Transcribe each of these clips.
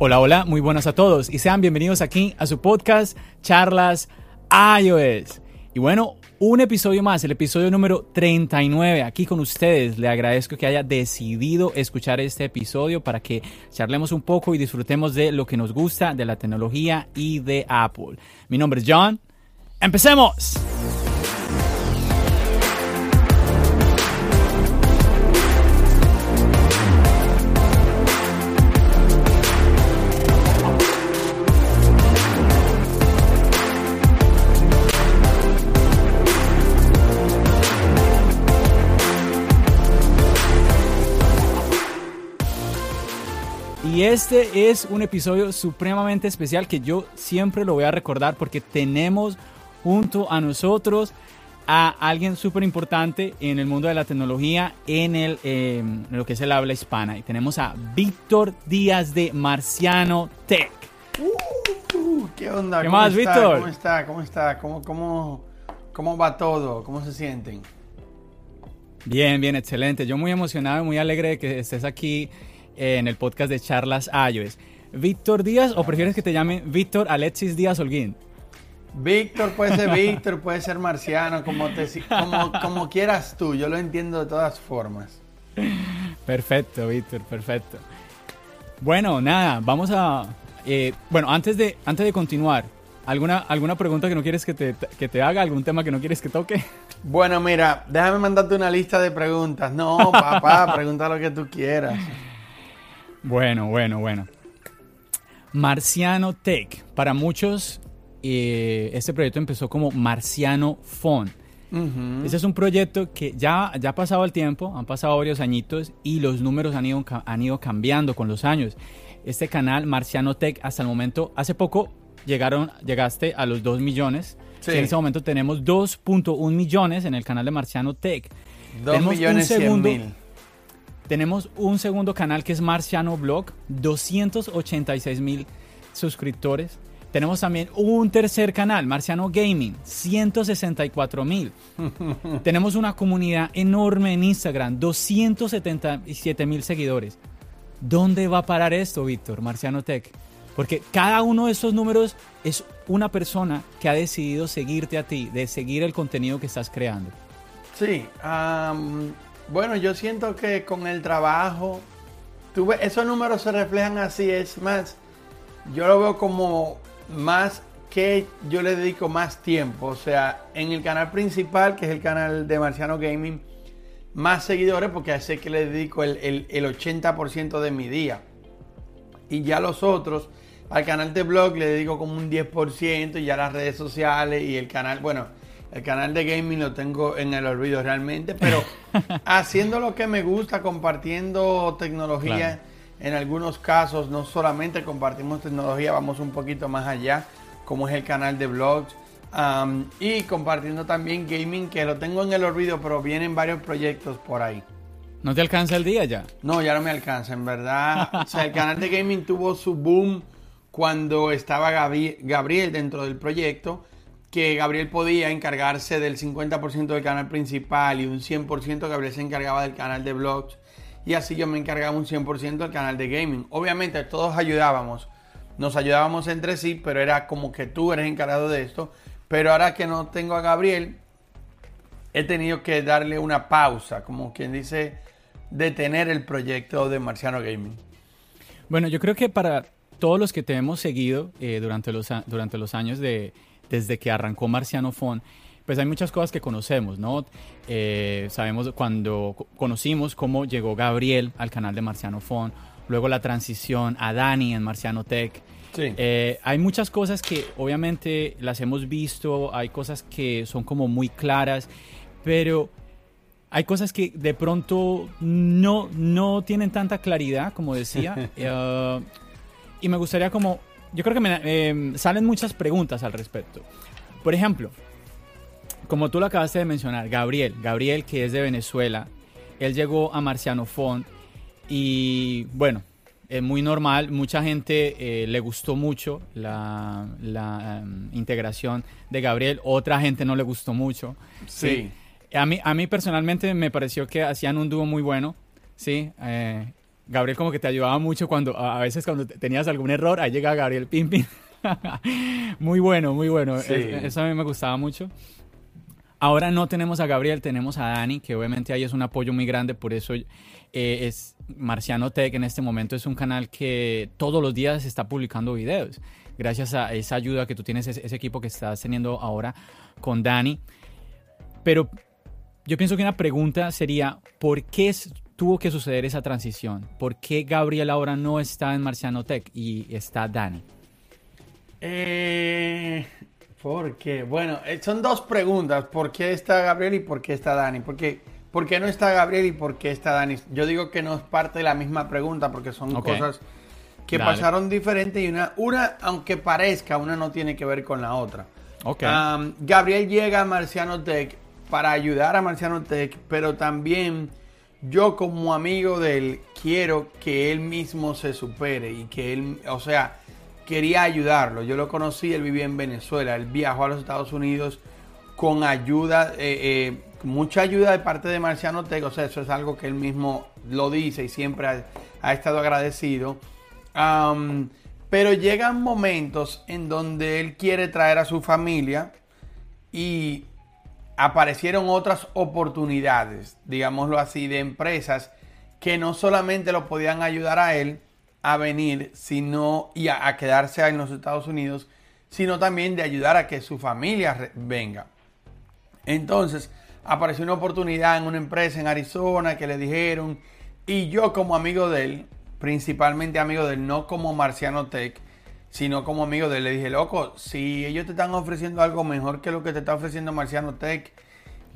Hola, hola, muy buenas a todos y sean bienvenidos aquí a su podcast Charlas iOS. Y bueno, un episodio más, el episodio número 39, aquí con ustedes. Le agradezco que haya decidido escuchar este episodio para que charlemos un poco y disfrutemos de lo que nos gusta de la tecnología y de Apple. Mi nombre es John. ¡Empecemos! Y este es un episodio supremamente especial que yo siempre lo voy a recordar porque tenemos junto a nosotros a alguien súper importante en el mundo de la tecnología en, el, eh, en lo que es el habla hispana. Y tenemos a Víctor Díaz de Marciano Tech. Uh, ¿Qué onda? ¿Qué ¿Cómo más, está? Víctor? ¿Cómo está? ¿Cómo está? ¿Cómo, cómo, ¿Cómo va todo? ¿Cómo se sienten? Bien, bien, excelente. Yo muy emocionado y muy alegre de que estés aquí en el podcast de Charlas iOS. ¿Víctor Díaz o prefieres que te llame Víctor Alexis Díaz Holguín? Víctor puede ser Víctor, puede ser Marciano, como, te, como, como quieras tú. Yo lo entiendo de todas formas. Perfecto, Víctor, perfecto. Bueno, nada, vamos a... eh, bueno, antes de, antes de continuar, ¿alguna, ¿alguna pregunta que no quieres que te, que te haga? ¿Algún tema que no quieres que toque? Bueno, mira, déjame mandarte una lista de preguntas. No, papá, pregunta lo que tú quieras. Bueno, bueno, bueno. Marciano Tech. Para muchos, eh, este proyecto empezó como Marciano Phone. Ujú. Ese es un proyecto que ya, ya ha pasado el tiempo, han pasado varios añitos y los números han ido, han ido cambiando con los años. Este canal, Marciano Tech, hasta el momento, hace poco llegaron, llegaste a los 2 millones. Sí. En este momento tenemos 2.1 millones en el canal de Marciano Tech. Dos Tenemos un millones cien segundo- mil. Tenemos un segundo canal que es Marciano Blog, 286 mil suscriptores. Tenemos también un tercer canal, Marciano Gaming, 164 mil. Tenemos una comunidad enorme en Instagram, 277 mil seguidores. ¿Dónde va a parar esto, Víctor, Marciano Tech? Porque cada uno de estos números es una persona que ha decidido seguirte a ti, de seguir el contenido que estás creando. Sí, am, bueno, yo siento que con el trabajo, esos números se reflejan así, es más, yo lo veo como más que yo le dedico más tiempo, o sea, en el canal principal, que es el canal de Marciano Gaming, más seguidores, porque a ese que le dedico el, el- el 80% de mi día. Y ya los otros, al canal de blog le dedico como un 10% y ya las redes sociales y el canal, bueno, el canal de gaming lo tengo en el olvido realmente, pero haciendo lo que me gusta, compartiendo tecnología, Claro. en algunos casos no solamente compartimos tecnología, vamos un poquito más allá, como es el canal de blogs. am, y compartiendo también gaming, que lo tengo en el olvido, pero vienen varios proyectos por ahí. ¿No te alcanza el día ya? No, ya no me alcanza, en verdad. O sea, el canal de gaming tuvo su boom cuando estaba Gabriel dentro del proyecto, que Gabriel podía encargarse del 50% del canal principal y un 100% Gabriel se encargaba del canal de blogs. Y así yo me encargaba un 100% del canal de gaming. Obviamente todos ayudábamos, nos ayudábamos entre sí, pero era como que tú eres encargado de esto. Pero ahora que no tengo a Gabriel, he tenido que darle una pausa, como quien dice, detener el proyecto de Marciano Gaming. Bueno, yo creo que para todos los que te hemos seguido eh, durante, los, durante los años de, desde que arrancó Marciano Phone, pues hay muchas cosas que conocemos, ¿no? Eh, sabemos cuando co- conocimos cómo llegó Gabriel al canal de Marciano Phone, luego la transición a Dani en Marciano Tech. Sí. Eh, hay muchas cosas que obviamente las hemos visto, hay cosas que son como muy claras, pero hay cosas que de pronto no, no tienen tanta claridad, como decía. Eh, y me gustaría como, yo creo que me, eh, salen muchas preguntas al respecto. Por ejemplo, como tú lo acabaste de mencionar, Gabriel, Gabriel que es de Venezuela, él llegó a Marciano Font y bueno, es muy normal, mucha gente eh, le gustó mucho la, em, integración de Gabriel, otra gente no le gustó mucho. Sí. A, mí, a mí personalmente me pareció que hacían un dúo muy bueno, ¿sí? Eh, Gabriel como que te ayudaba mucho cuando, a veces cuando tenías algún error, ahí llega Gabriel Pimpin. muy bueno, muy bueno. eso a mí me gustaba mucho. Ahora no tenemos a Gabriel, tenemos a Dani, que obviamente ahí es un apoyo muy grande, por eso eh, es Marciano Tech en este momento es un canal que todos los días está publicando videos. Gracias a esa ayuda que tú tienes, ese, equipo que estás teniendo ahora con Dani. Pero yo pienso que una pregunta sería, ¿por qué tuvo que suceder esa transición? ¿Por qué Gabriel ahora no está en Marciano Tech y está Dani? Eh, porque, bueno, eh, son dos preguntas. ¿Por qué está Gabriel y por qué está Dani? Porque, ¿Por qué no está Gabriel y por qué está Dani? Yo digo que no es parte de la misma pregunta porque son cosas que pasaron diferentes y una, una, aunque parezca, una no tiene que ver con la otra. Okay. Gabriel llega a Marciano Tech para ayudar a Marciano Tech, pero también yo como amigo de él quiero que él mismo se supere y que él, o sea, quería ayudarlo. Yo lo conocí, él vivía en Venezuela, él viajó a los Estados Unidos con ayuda, eh, eh, mucha ayuda de parte de Marciano Tego, o sea, eso es algo que él mismo lo dice y siempre ha, estado agradecido. pero llegan momentos en donde él quiere traer a su familia y aparecieron otras oportunidades, digámoslo así, de empresas que no solamente lo podían ayudar a él, a venir sino, y a, quedarse en los Estados Unidos, sino también de ayudar a que su familia venga. Entonces, apareció una oportunidad en una empresa en Arizona que le dijeron, y yo como amigo de él, principalmente amigo de él, no como Marciano Tech, sino como amigo de él, le dije, loco, si ellos te están ofreciendo algo mejor que lo que te está ofreciendo Marciano Tech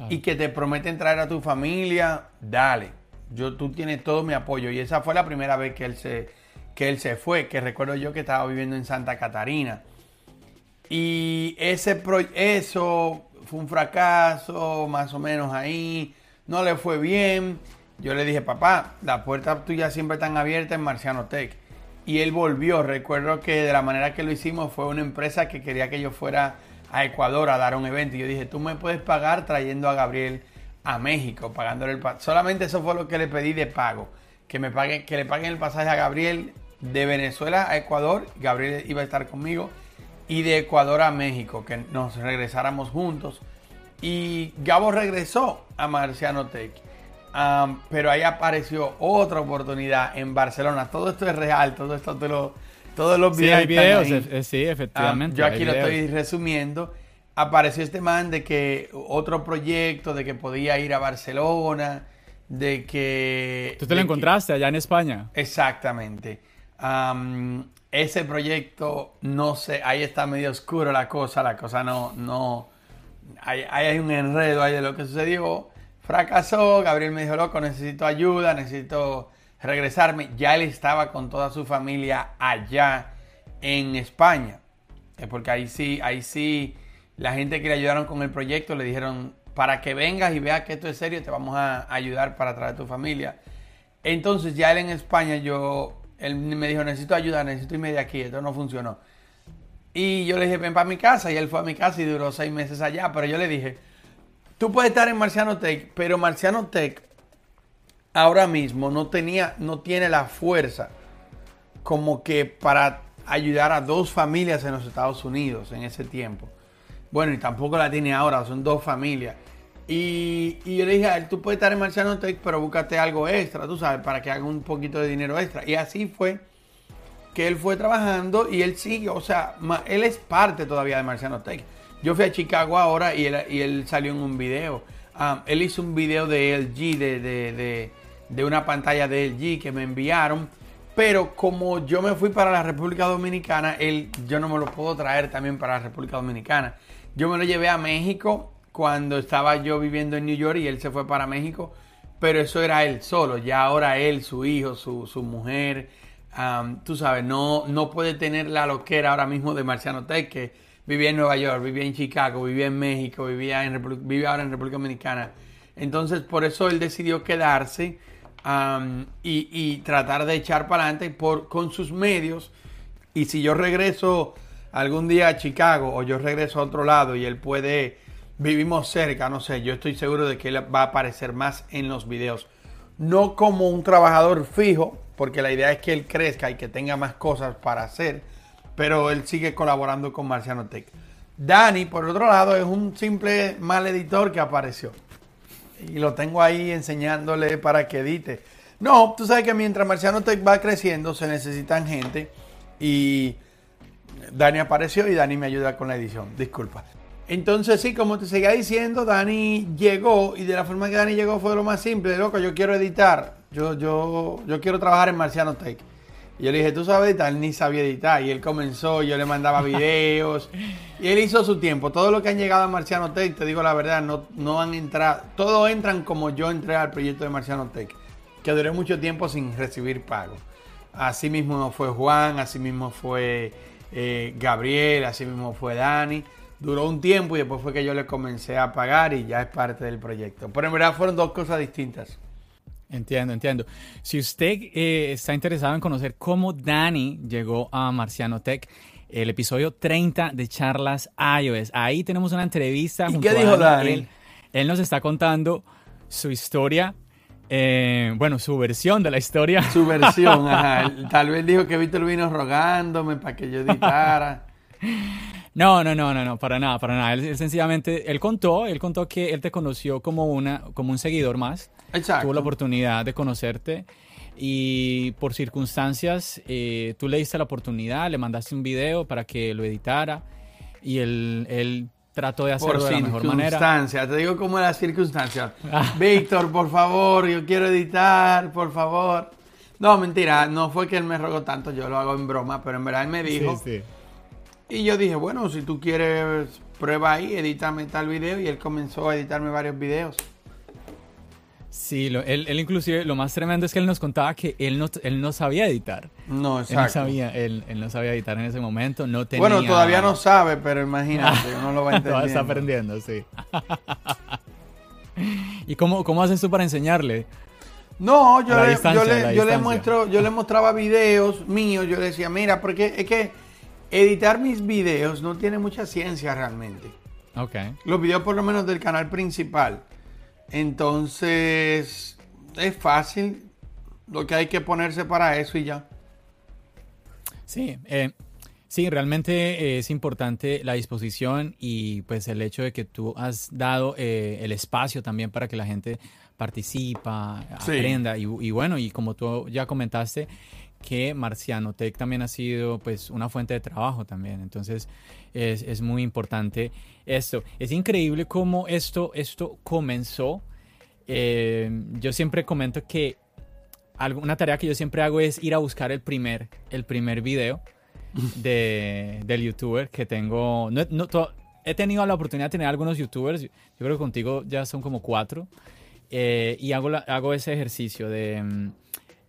y que te prometen traer a tu familia, dale. Yo, tú tienes todo mi apoyo. Y esa fue la primera vez que él se, que él se fue, que recuerdo yo que estaba viviendo en Santa Catarina. Y ese pro eso fue un fracaso, más o menos ahí, no le fue bien. Yo le dije, papá, la puerta tuya siempre están abierta en Marciano Tech. Y él volvió, recuerdo que de la manera que lo hicimos fue una empresa que quería que yo fuera a Ecuador a dar un evento. Y yo dije, tú me puedes pagar trayendo a Gabriel a México, pagándole el Solamente eso fue lo que le pedí de pago. Que, me paguen, que le paguen el pasaje a Gabriel de Venezuela a Ecuador, Gabriel iba a estar conmigo, y de Ecuador a México, que nos regresáramos juntos. Y Gabo regresó a Marciano Tech. Pero ahí apareció otra oportunidad en Barcelona. Todo esto es real, todo esto te lo, todos los videos. Sí, hay videos, sí, efectivamente. yo aquí lo estoy resumiendo. Apareció este man de que otro proyecto, de que podía ir a Barcelona, de que... Tú te lo encontraste allá en España. Exactamente ese proyecto, no sé, ahí está medio oscuro la cosa, la cosa no, no, hay, hay un enredo ahí de lo que sucedió. Fracasó, Gabriel me dijo, loco, necesito ayuda, necesito regresarme. Ya él estaba con toda su familia allá en España. Porque ahí sí, ahí sí, la gente que le ayudaron con el proyecto le dijeron, para que vengas y veas que esto es serio, te vamos a ayudar para traer a tu familia. Entonces ya él en España, yo él me dijo, necesito ayuda, necesito irme de aquí, esto no funcionó. Y yo le dije, ven para mi casa, y él fue a mi casa y duró seis meses allá, pero yo le dije, tú puedes estar en Marciano Tech, pero Marciano Tech ahora mismo no tenía, no tiene la fuerza como que para ayudar a dos familias en los Estados Unidos en ese tiempo. Bueno, y tampoco la tiene ahora, son dos familias. Y, yo le dije a él, tú puedes estar en Marciano Tech, pero búscate algo extra, tú sabes, para que haga un poquito de dinero extra. Y así fue que él fue trabajando y él sigue, o sea, él es parte todavía de Marciano Tech. Yo fui a Chicago ahora y él, y él salió en un video. Ah, él hizo un video de LG, de, de, de, una pantalla de LG que me enviaron. Pero como yo me fui para la República Dominicana, él, yo no me lo puedo traer también para la República Dominicana. Yo me lo llevé a México cuando estaba yo viviendo en New York y él se fue para México, pero eso era él solo, ya ahora él, su hijo, su, mujer, tú sabes, no, no puede tener la loquera ahora mismo de Marciano Tech, vivía en Nueva York, vivía en Chicago, vivía en México, vivía en vive ahora en República Dominicana. Entonces, por eso él decidió quedarse y, tratar de echar para adelante por, con sus medios. Y si yo regreso algún día a Chicago o yo regreso a otro lado y él puede, vivimos cerca, no sé, yo estoy seguro de que él va a aparecer más en los videos. No como un trabajador fijo, porque la idea es que él crezca y que tenga más cosas para hacer, pero él sigue colaborando con Marciano Tech. Dani, por otro lado, es un simple mal editor que apareció. Y lo tengo ahí enseñándole para que edite. No, tú sabes que mientras Marciano Tech va creciendo, se necesitan gente. Y Dani apareció y Dani me ayuda con la edición. Disculpa. Entonces, sí, como te seguía diciendo, Dani llegó y de la forma que Dani llegó fue lo más simple. Loco, yo quiero editar. Yo, yo, yo quiero trabajar en Marciano Tech. Y yo le dije, ¿tú sabes editar? Él ni sabía editar. Y él comenzó, yo le mandaba videos. y él hizo su tiempo. Todo lo que han llegado a Marciano Tech, te digo la verdad, no, no han entrado. Todos entran como yo entré al proyecto de Marciano Tech. Que duré mucho tiempo sin recibir pago. Así mismo fue Juan, así mismo fue eh, Gabriel, así mismo fue Dani. Duró un tiempo y después fue que yo le comencé a pagar y ya es parte del proyecto. Pero en verdad fueron dos cosas distintas. Entiendo, entiendo. Si usted eh, está interesado en conocer cómo Dani llegó a Marciano Tech, el episodio 30 de Charlas iOS, ahí tenemos una entrevista. ¿Y qué dijo Dani? Él, nos está contando su historia, eh, bueno, su versión de la historia. Su versión, ajá. Tal vez dijo que Víctor vino rogándome para que yo editara. No, no, no, no, no, para nada, para nada. Él, sencillamente, él contó, él contó que él te conoció como una, como un seguidor más. Exacto. Tuvo la oportunidad de conocerte y por circunstancias eh, tú le diste la oportunidad, le mandaste un video para que lo editara y él, él trató de hacerlo de la mejor manera. Circunstancias, te digo cómo las circunstancias. Ah. Víctor, por favor, yo quiero editar, por favor. No, mentira, no fue que él me rogó tanto, yo lo hago en broma, pero en verdad él me dijo. Sí, sí y yo dije, bueno, si tú quieres, prueba ahí, edítame tal video. Y él comenzó a editarme varios videos. Sí, él, inclusive, lo más tremendo es que él nos contaba que él no, él no sabía editar. No, exacto. Él no, sabía, él, no sabía editar en ese momento, no tenía... Bueno, todavía no sabe, pero imagínate, no lo va a entender. está aprendiendo, sí. ¿Y cómo, cómo haces tú para enseñarle? No, yo, le, yo, le, yo le, muestro, yo le mostraba videos míos, yo le decía, mira, porque es que editar mis videos no tiene mucha ciencia realmente. Ok. Los videos por lo menos del canal principal. Entonces, es fácil. Lo que hay que ponerse para eso y ya. Sí, eh, sí, realmente es importante la disposición y pues el hecho de que tú has dado eh, el espacio también para que la gente participa, aprenda y, y, bueno, y como tú ya comentaste, que Marciano Tech también ha sido pues una fuente de trabajo también. Entonces es, muy importante esto. Es increíble cómo esto, esto comenzó. Eh, yo siempre comento que una tarea que yo siempre hago es ir a buscar el primer, el primer video de, del youtuber que tengo. No, he tenido la oportunidad de tener algunos youtubers. Yo creo que contigo ya son como cuatro. Eh, y hago, hago ese ejercicio de mm,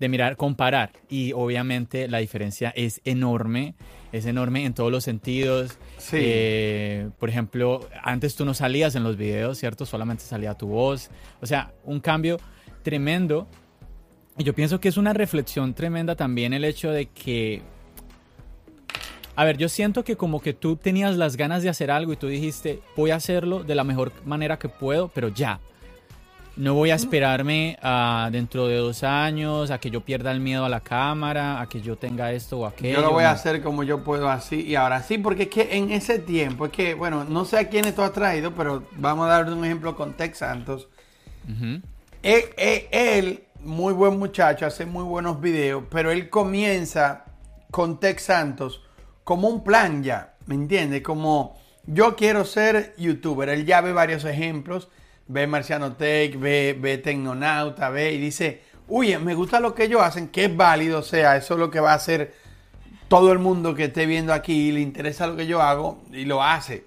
de mirar, comparar. Y obviamente la diferencia es enorme, es enorme en todos los sentidos. Eh, por ejemplo, antes tú no salías en los videos, ¿cierto? Solamente salía tu voz. O sea, un cambio tremendo. Y yo pienso que es una reflexión tremenda también el hecho de que... A ver, yo siento que como que tú tenías las ganas de hacer algo y tú dijiste, voy a hacerlo de la mejor manera que puedo, pero ya. No voy a esperarme a dentro de dos años, a que yo pierda el miedo a la cámara, a que yo tenga esto o aquello. Yo lo voy a hacer como yo puedo así y ahora sí, porque es que en ese tiempo, es que, bueno, no sé a quiénes tú has traído, pero vamos a dar un ejemplo con Tex Santos. él, muy buen muchacho, hace muy buenos videos, pero él comienza con Tex Santos como un plan ya, ¿me entiendes? Como yo quiero ser youtuber. Él ya ve varios ejemplos ve Marciano Tech, ve, ve Tecnonauta, ve y dice, uy, me gusta lo que ellos hacen, que es válido, o sea, eso es lo que va a hacer todo el mundo que esté viendo aquí, le interesa lo que yo hago y lo hace.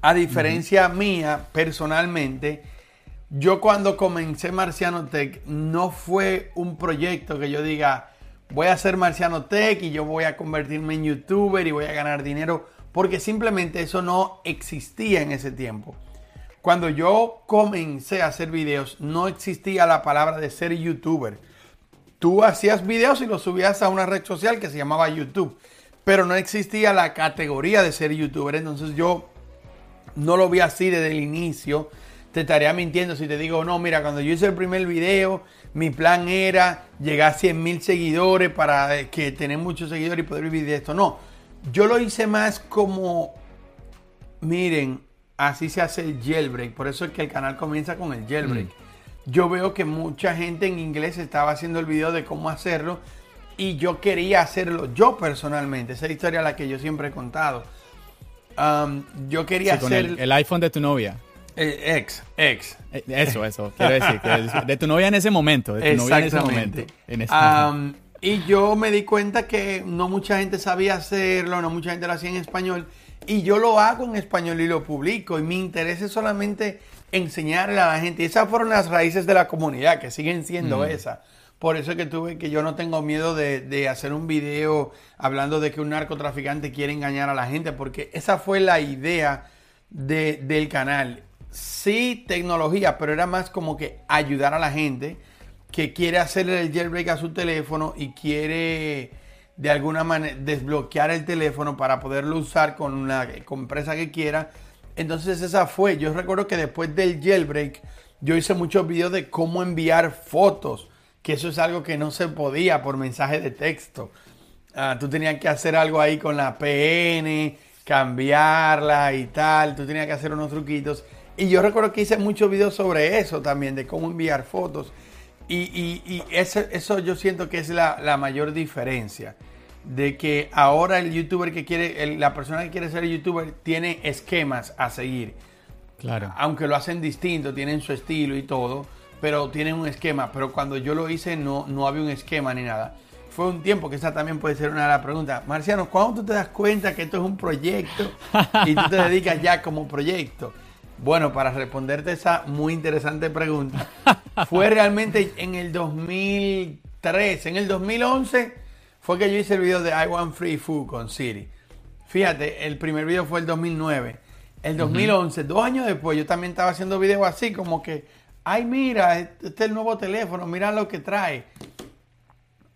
a diferencia mía, personalmente, yo cuando comencé Marciano Tech no fue un proyecto que yo diga, voy a hacer Marciano Tech y yo voy a convertirme en youtuber y voy a ganar dinero, porque simplemente eso no existía en ese tiempo. Cuando yo comencé a hacer videos, no existía la palabra de ser youtuber. Tú hacías videos y los subías a una red social que se llamaba YouTube, pero no existía la categoría de ser youtuber. Entonces yo no lo vi así desde el inicio. Te estaría mintiendo si te digo, no, mira, cuando yo hice el primer video, mi plan era llegar a 100 mil seguidores para que tener muchos seguidores y poder vivir de esto. No, yo lo hice más como, miren, así se hace el jailbreak. Por eso es que el canal comienza con el jailbreak. Mm. Yo veo que mucha gente en inglés estaba haciendo el video de cómo hacerlo y yo quería hacerlo yo personalmente. Esa historia la que yo siempre he contado. Um, yo quería hacer... el, iPhone de tu novia. Eh, ex, ex. Eh, eso, eso, quiero decir. de tu novia en ese momento. De tu novia en ese momento. Um, y yo me di cuenta que no mucha gente sabía hacerlo, no mucha gente lo hacía en español. Y yo lo hago en español y lo publico. Y mi interés es solamente enseñarle a la gente. Y esas fueron las raíces de la comunidad, que siguen siendo mm. esas. Por eso es que tuve que yo no tengo miedo de, hacer un video hablando de que un narcotraficante quiere engañar a la gente, porque esa fue la idea del canal. Sí, tecnología, pero era más como que ayudar a la gente que quiere hacerle el jailbreak a su teléfono y quiere de alguna manera desbloquear el teléfono para poderlo usar con la empresa que quiera. Entonces esa fue. Yo recuerdo que después del jailbreak yo hice muchos videos de cómo enviar fotos que eso es algo que no se podía por mensaje de texto. Ah, tú tenías que hacer algo ahí con la PN, cambiarla y tal. Tú tenías que hacer unos truquitos. Y yo recuerdo que hice muchos videos sobre eso también, de cómo enviar fotos. Y, eso, yo siento que es la, mayor diferencia. De que ahora el youtuber que quiere, la persona que quiere ser youtuber tiene esquemas a seguir. Claro. Aunque lo hacen distinto, tienen su estilo y todo pero tienen un esquema. Pero cuando yo lo hice no, no había un esquema ni nada. Fue un tiempo, que esa también puede ser una de las preguntas. Marciano, ¿cuándo tú te das cuenta que esto es un proyecto y tú te dedicas ya como proyecto? Bueno, para responderte esa muy interesante pregunta, fue realmente en el 2013, en el 2011 fue que yo hice el video de I Want Free Food con Siri. Fíjate, el primer video fue el 2009. El 2011, dos años después, yo también estaba haciendo videos así, como que ay, mira, este es el nuevo teléfono, mira lo que trae.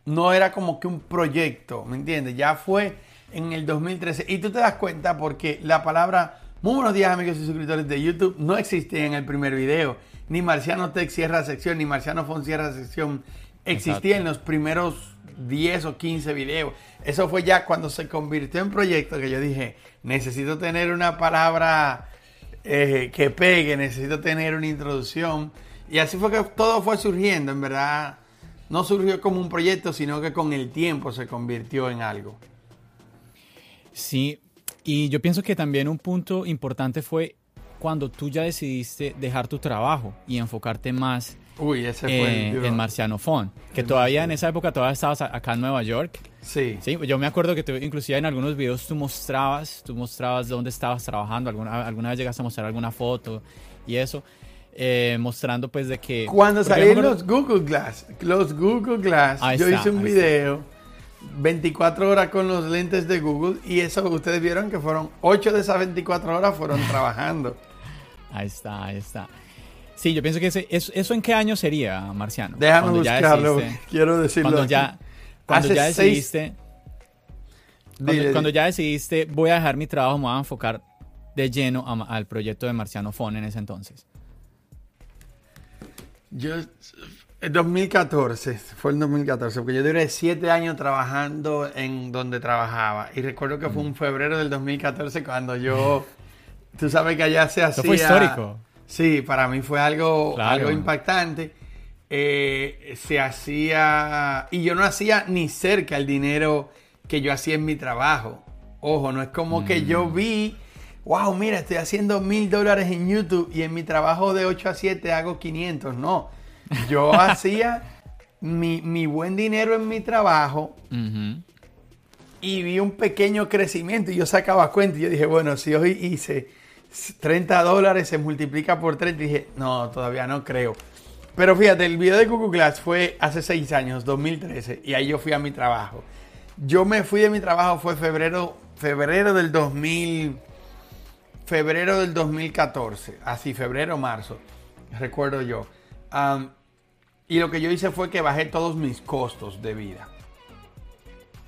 No era como que un proyecto, ¿me entiendes? Ya fue en el 2013. Y tú te das cuenta porque la palabra, muy buenos días amigos y suscriptores de YouTube, no existía en el primer video. Ni Marciano Tech cierra sección, ni Marciano Fon cierra sección. Existía en los primeros 10 o 15 videos. Eso fue ya cuando se convirtió en proyecto que yo dije, necesito tener una palabra eh, que pegue, necesito tener una introducción. Y así fue que todo fue surgiendo, en verdad. No surgió como un proyecto, sino que con el tiempo se convirtió en algo. Sí, y yo pienso que también un punto importante fue cuando tú ya decidiste dejar tu trabajo y enfocarte más Uy, ese fue en Marciano Fon, que todavía en esa época todavía estabas acá en Nueva York. Sí. Sí, yo me acuerdo que tú, inclusive en algunos videos tú mostrabas, tú mostrabas dónde estabas trabajando, alguna, alguna vez llegaste a mostrar alguna foto y eso, eh, mostrando pues de que... Cuando salieron los Google Glass, los Google Glass, yo hice un video 24 horas con los lentes de Google y eso ustedes vieron que fueron 8 de esas 24 horas fueron trabajando. Ahí está, ahí está. Sí, yo pienso que ese, eso, en qué año sería, Marciano. Déjame buscarlo, quiero decirlo. Cuando ya, cuando ya decidiste... Cuando, ya decidiste, voy a dejar mi trabajo, me voy a enfocar de lleno al proyecto de Marciano Fon en ese entonces. Yo, en 2014, fue en 2014, porque yo duré siete años trabajando en donde trabajaba. Y recuerdo que fue un febrero del 2014 cuando yo, tú sabes que allá se hacía... Fue histórico. Sí, para mí fue algo, algo impactante. Eh, se hacía, y yo no hacía ni cerca el dinero que yo hacía en mi trabajo. Ojo, no es como que yo mm. vi, wow, mira, estoy haciendo mil dólares en YouTube y en mi trabajo de 8 a 7 hago 500. No, yo hacía mi, buen dinero en mi trabajo y vi un pequeño crecimiento y yo sacaba cuenta y yo dije, bueno, si hoy hice 30 dólares se multiplica por 3. Dije, no, todavía no creo. Pero fíjate, el video de Google Glass fue hace 6 años, 2013, y ahí yo fui a mi trabajo. Yo me fui de mi trabajo, fue febrero, febrero del 2000, febrero del 2014, así, febrero, marzo, recuerdo yo. Y lo que yo hice fue que bajé todos mis costos de vida.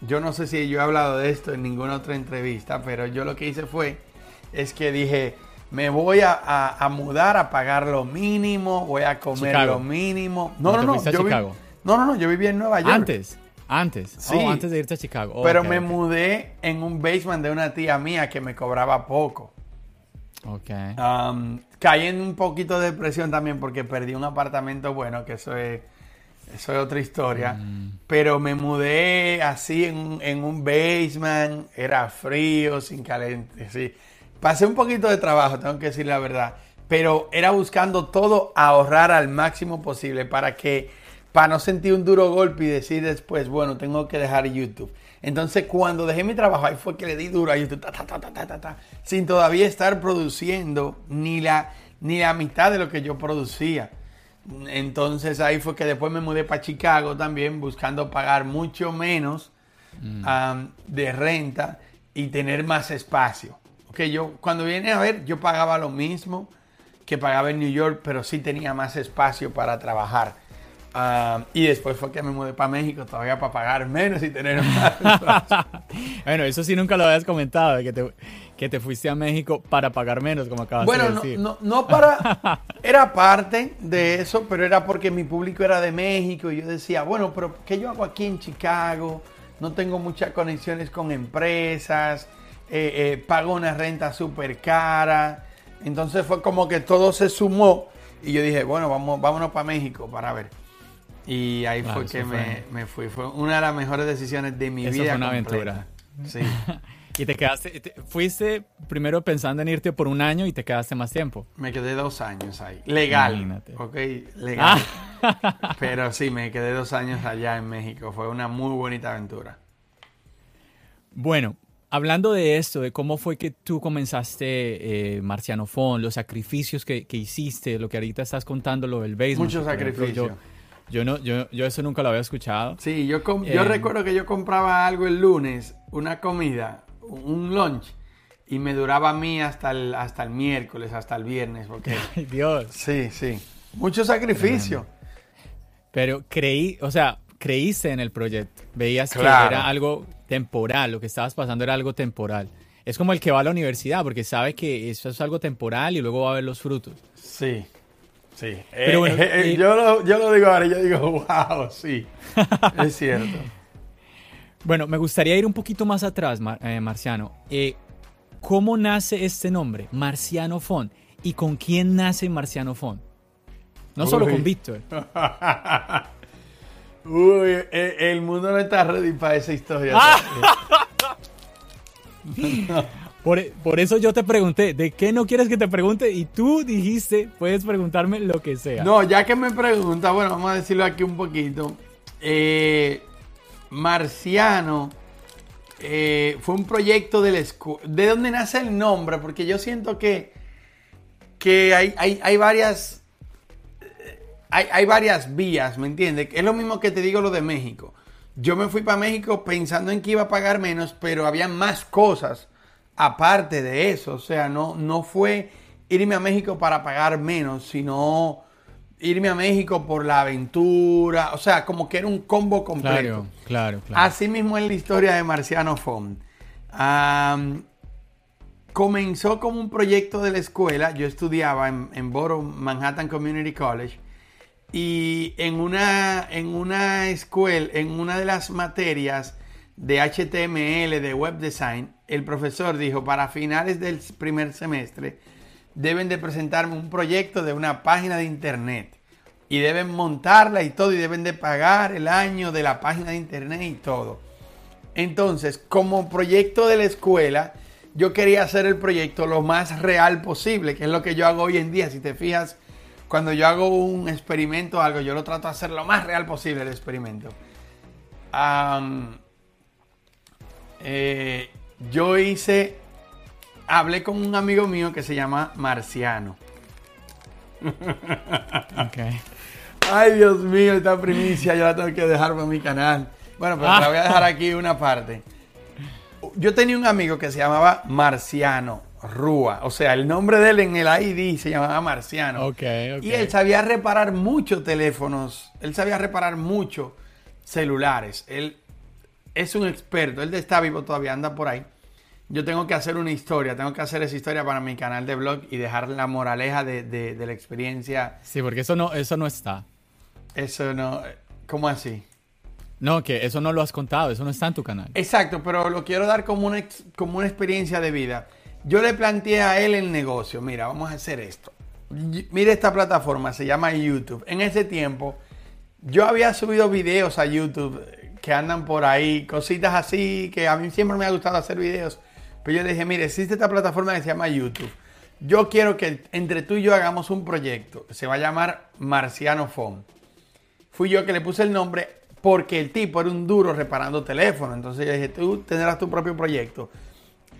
Yo no sé si yo he hablado de esto en ninguna otra entrevista, pero yo lo que hice fue, es que dije, me voy a, mudar a pagar lo mínimo, voy a comer lo mínimo. No, no, no. Yo Chicago? no, no, no, yo vivía en Nueva York. Antes. Antes, sí. Oh, antes de irte a Chicago. pero me mudé en un basement de una tía mía que me cobraba poco. Ok. Um, caí en un poquito de depresión también porque perdí un apartamento bueno, que eso es, eso es otra historia. Mm. Pero me mudé así en, en, un basement, era frío, sin caliente, sí. Pasé un poquito de trabajo, tengo que decir la verdad, pero era buscando todo ahorrar al máximo posible para que para no sentir un duro golpe y decir después, bueno, tengo que dejar YouTube. Entonces, cuando dejé mi trabajo, ahí fue que le di duro a YouTube, sin todavía estar produciendo ni la, ni la mitad de lo que yo producía. Entonces, ahí fue que después me mudé para Chicago también, buscando pagar mucho menos mm. de renta y tener más espacio que yo, cuando viene a ver, yo pagaba lo mismo que pagaba en New York, pero sí tenía más espacio para trabajar. Ah, y después fue que me mudé para México todavía para pagar menos y tener más. bueno, eso sí nunca lo habías comentado, que te, que te fuiste a México para pagar menos, como acabas de decir. Bueno, no, no para... Era parte de eso, pero era porque mi público era de México y yo decía, bueno, pero ¿qué yo hago aquí en Chicago? No tengo muchas conexiones con empresas. Eh, eh, pago una renta súper cara. Entonces fue como que todo se sumó y yo dije, bueno, vamos, vámonos para México para ver. Y ahí fue que Me, fui. Fue una de las mejores decisiones de mi vida. Fue una aventura. Sí. y te quedaste, fuiste primero pensando en irte por un año y te quedaste más tiempo. Me quedé dos años ahí. Legal. Imagínate. Ok, legal. Ah. Pero sí, me quedé dos años allá en México. Fue una muy bonita aventura. Bueno, Hablando de esto, de cómo fue que tú comenzaste eh, Marciano Fon, los sacrificios que, hiciste, lo que ahorita estás contando, lo del béisbol. Muchos sacrificios. Yo, no, yo, yo, eso nunca lo había escuchado. Sí, yo, yo eh, recuerdo que yo compraba algo el lunes, una comida, un lunch, y me duraba a mí hasta el, hasta el miércoles, hasta el viernes. Porque, Ay, Dios. Sí, sí. Mucho sacrificio. Pero creí, o sea, creíste en el proyecto. Veías que era algo temporal, lo que estabas pasando era algo temporal. Es como el que va a la universidad, porque sabe que eso es algo temporal y luego va a ver los frutos. Sí, sí. Pero eh, eh, eh, yo, lo, yo, lo, digo ahora y yo digo, wow, sí, es cierto. Bueno, me gustaría ir un poquito más atrás, Marciano. ¿Cómo nace este nombre, Marciano Fon? ¿Y con quién nace Marciano Fon? No solo con Víctor. Uy, eh, el mundo no está ready para esa historia. por, eso yo te pregunté, ¿de qué no quieres que te pregunte? Y tú dijiste, puedes preguntarme lo que sea. No, ya que me pregunta, bueno, vamos a decirlo aquí un poquito. Eh, Marciano eh, fue un proyecto de la. ¿De dónde nace el nombre? Porque yo siento que, que hay, hay, hay varias hay, varias vías, ¿me entiendes? Es lo mismo que te digo lo de México. Yo me fui para México pensando en que iba a pagar menos, pero había más cosas aparte de eso. O sea, no, no fue irme a México para pagar menos, sino irme a México por la aventura. O sea, como que era un combo completo. Claro, claro, claro. Así mismo es la historia de Marciano Font. comenzó como un proyecto de la escuela. Yo estudiaba en, en Borough Manhattan Community College. Y en una, en una escuela, en una de las materias de HTML, de web design, el profesor dijo, para finales del primer semestre, deben de presentarme un proyecto de una página de internet. Y deben montarla y todo, y deben de pagar el año de la página de internet y todo. Entonces, como proyecto de la escuela, yo quería hacer el proyecto lo más real posible, que es lo que yo hago hoy en día. Si te fijas, cuando yo hago un experimento o algo, yo lo trato de hacer lo más real posible el experimento. Eh, yo hice hablé con un amigo mío que se llama Marciano. Ok. Ay, Dios mío, esta primicia yo la tengo que dejar para mi canal. Bueno, pero te la voy a dejar aquí una parte. Yo tenía un amigo que se llamaba Marciano Rúa. O sea, el nombre de él en el ID se llamaba Marciano. Ok, ok. Y él sabía reparar muchos teléfonos. Él sabía reparar muchos celulares. Él es un experto. Él está vivo todavía, anda por ahí. Yo tengo que hacer una historia. Tengo que hacer esa historia para mi canal de blog y dejar la moraleja de, de- de la experiencia. Sí, porque eso no, eso no está. Eso no. ¿Cómo así? No, que eso no lo has contado, eso no está en tu canal. Exacto, pero lo quiero dar como una, como una experiencia de vida. Yo le planteé a él el negocio. Mira, vamos a hacer esto. Mira esta plataforma, se llama YouTube. En ese tiempo, yo había subido videos a YouTube que andan por ahí, cositas así, que a mí siempre me ha gustado hacer videos. Pero yo le dije, mire, existe esta plataforma que se llama YouTube. Yo quiero que entre tú y yo hagamos un proyecto se va a llamar Marciano Phone fui yo que le puse el nombre porque el tipo era un duro reparando teléfonos. Entonces yo dije, tú tendrás tu propio proyecto.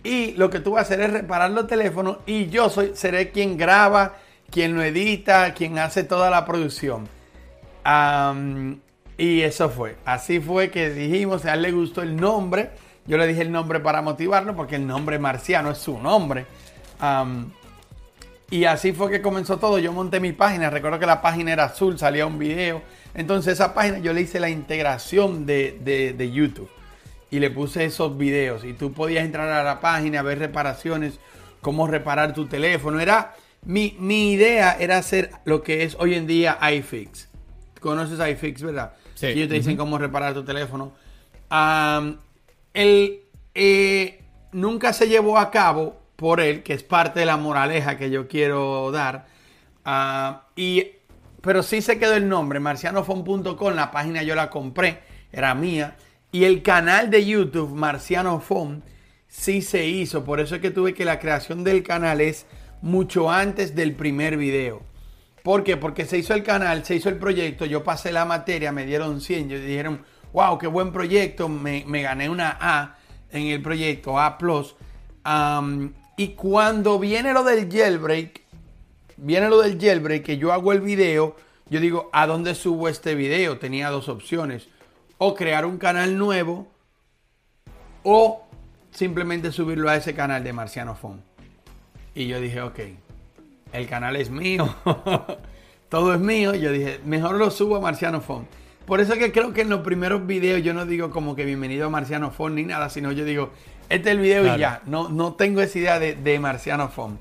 Y lo que tú vas a hacer es reparar los teléfonos y yo soy, seré quien graba, quien lo edita, quien hace toda la producción. Y eso fue. Así fue que dijimos, a él le gustó el nombre. Yo le dije el nombre para motivarlo porque el nombre marciano es su nombre. Y así fue que comenzó todo. Yo monté mi página. Recuerdo que la página era azul, salía un video. Entonces esa página yo le hice la integración de, de- de YouTube. Y le puse esos videos. Y tú podías entrar a la página, ver reparaciones, cómo reparar tu teléfono. Era, mi, mi idea era hacer lo que es hoy en día iFix. ¿Conoces iFix, verdad? Sí. Ellos te dicen cómo reparar tu teléfono. El, eh, nunca se llevó a cabo por él, que es parte de la moraleja que yo quiero dar. Ah, y, pero sí se quedó el nombre, marcianofon.com, la página yo la compré, era mía. Y el canal de YouTube, Marciano Phone, sí se hizo. Por eso es que tuve que la creación del canal es mucho antes del primer video. ¿Por qué? Porque se hizo el canal, se hizo el proyecto, yo pasé la materia, me dieron 100, yo dijeron, wow, qué buen proyecto, me, me gané una A en el proyecto, A+. Y cuando viene lo del jailbreak, viene lo del jailbreak, que yo hago el video, yo digo, ¿a dónde subo este video? Tenía dos opciones, o crear un canal nuevo, o simplemente subirlo a ese canal de Marciano Phone. Y yo dije, ok, el canal es mío, todo es mío. Yo dije, mejor lo subo a Marciano Phone. Por eso que creo que en los primeros videos yo no digo como que bienvenido a Marciano Phone ni nada, sino yo digo, este es el video Claro. y ya. No, no tengo esa idea de, de Marciano Phone.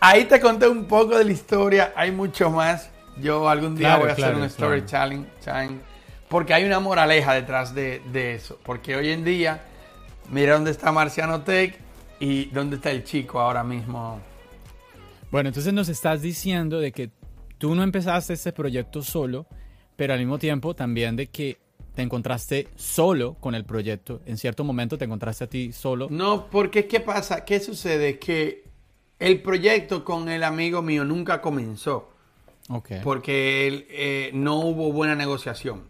Ahí te conté un poco de la historia, hay mucho más. Yo algún día Claro, voy a claro, hacer un story challenge, porque hay una moraleja detrás de, de eso. Porque hoy en día, mira dónde está Marciano Tech y dónde está el chico ahora mismo. Bueno, entonces nos estás diciendo de que tú no empezaste este proyecto solo, pero al mismo tiempo también de que te encontraste solo con el proyecto. En cierto momento te encontraste a ti solo. No, porque ¿qué pasa? ¿Qué sucede? Que el proyecto con el amigo mío nunca comenzó Ok. porque él, eh, no hubo buena negociación.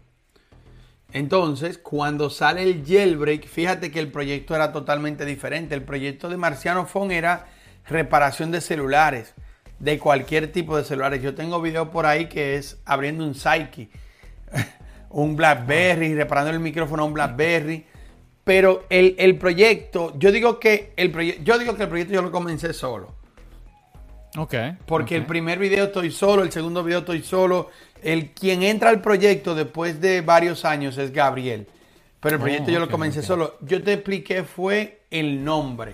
Entonces, cuando sale el jailbreak, fíjate que el proyecto era totalmente diferente. El proyecto de Marciano Phone era reparación de celulares, de cualquier tipo de celulares. Yo tengo video por ahí que es abriendo un Psyche, un BlackBerry, reparando el micrófono a un BlackBerry. Pero el, el proyecto, yo digo que el proye- yo digo que el proyecto yo lo comencé solo. Ok. Porque el primer video estoy solo, el segundo video estoy solo. El quien entra al proyecto después de varios años es Gabriel. Pero el Oh, proyecto yo lo comencé solo. Yo te expliqué fue el nombre.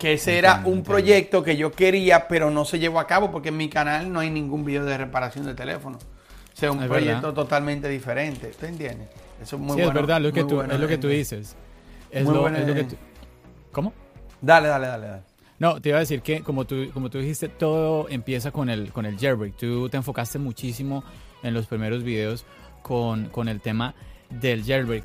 Que ese era un proyecto que yo quería, pero no se llevó a cabo porque en mi canal no hay ningún video de reparación de teléfono. O sea, un Es proyecto verdad. totalmente diferente. ¿Tú entiendes? Eso es muy sí, bueno. es verdad, lo que tú, es lo que tú dices. Es Muy lo, es lo que tú- ¿Cómo? Dale, dale, dale, dale. No, te iba a decir que como tú, como tú dijiste, todo empieza con el, con el jailbreak. Tú te enfocaste muchísimo en los primeros videos con, con el tema del jailbreak.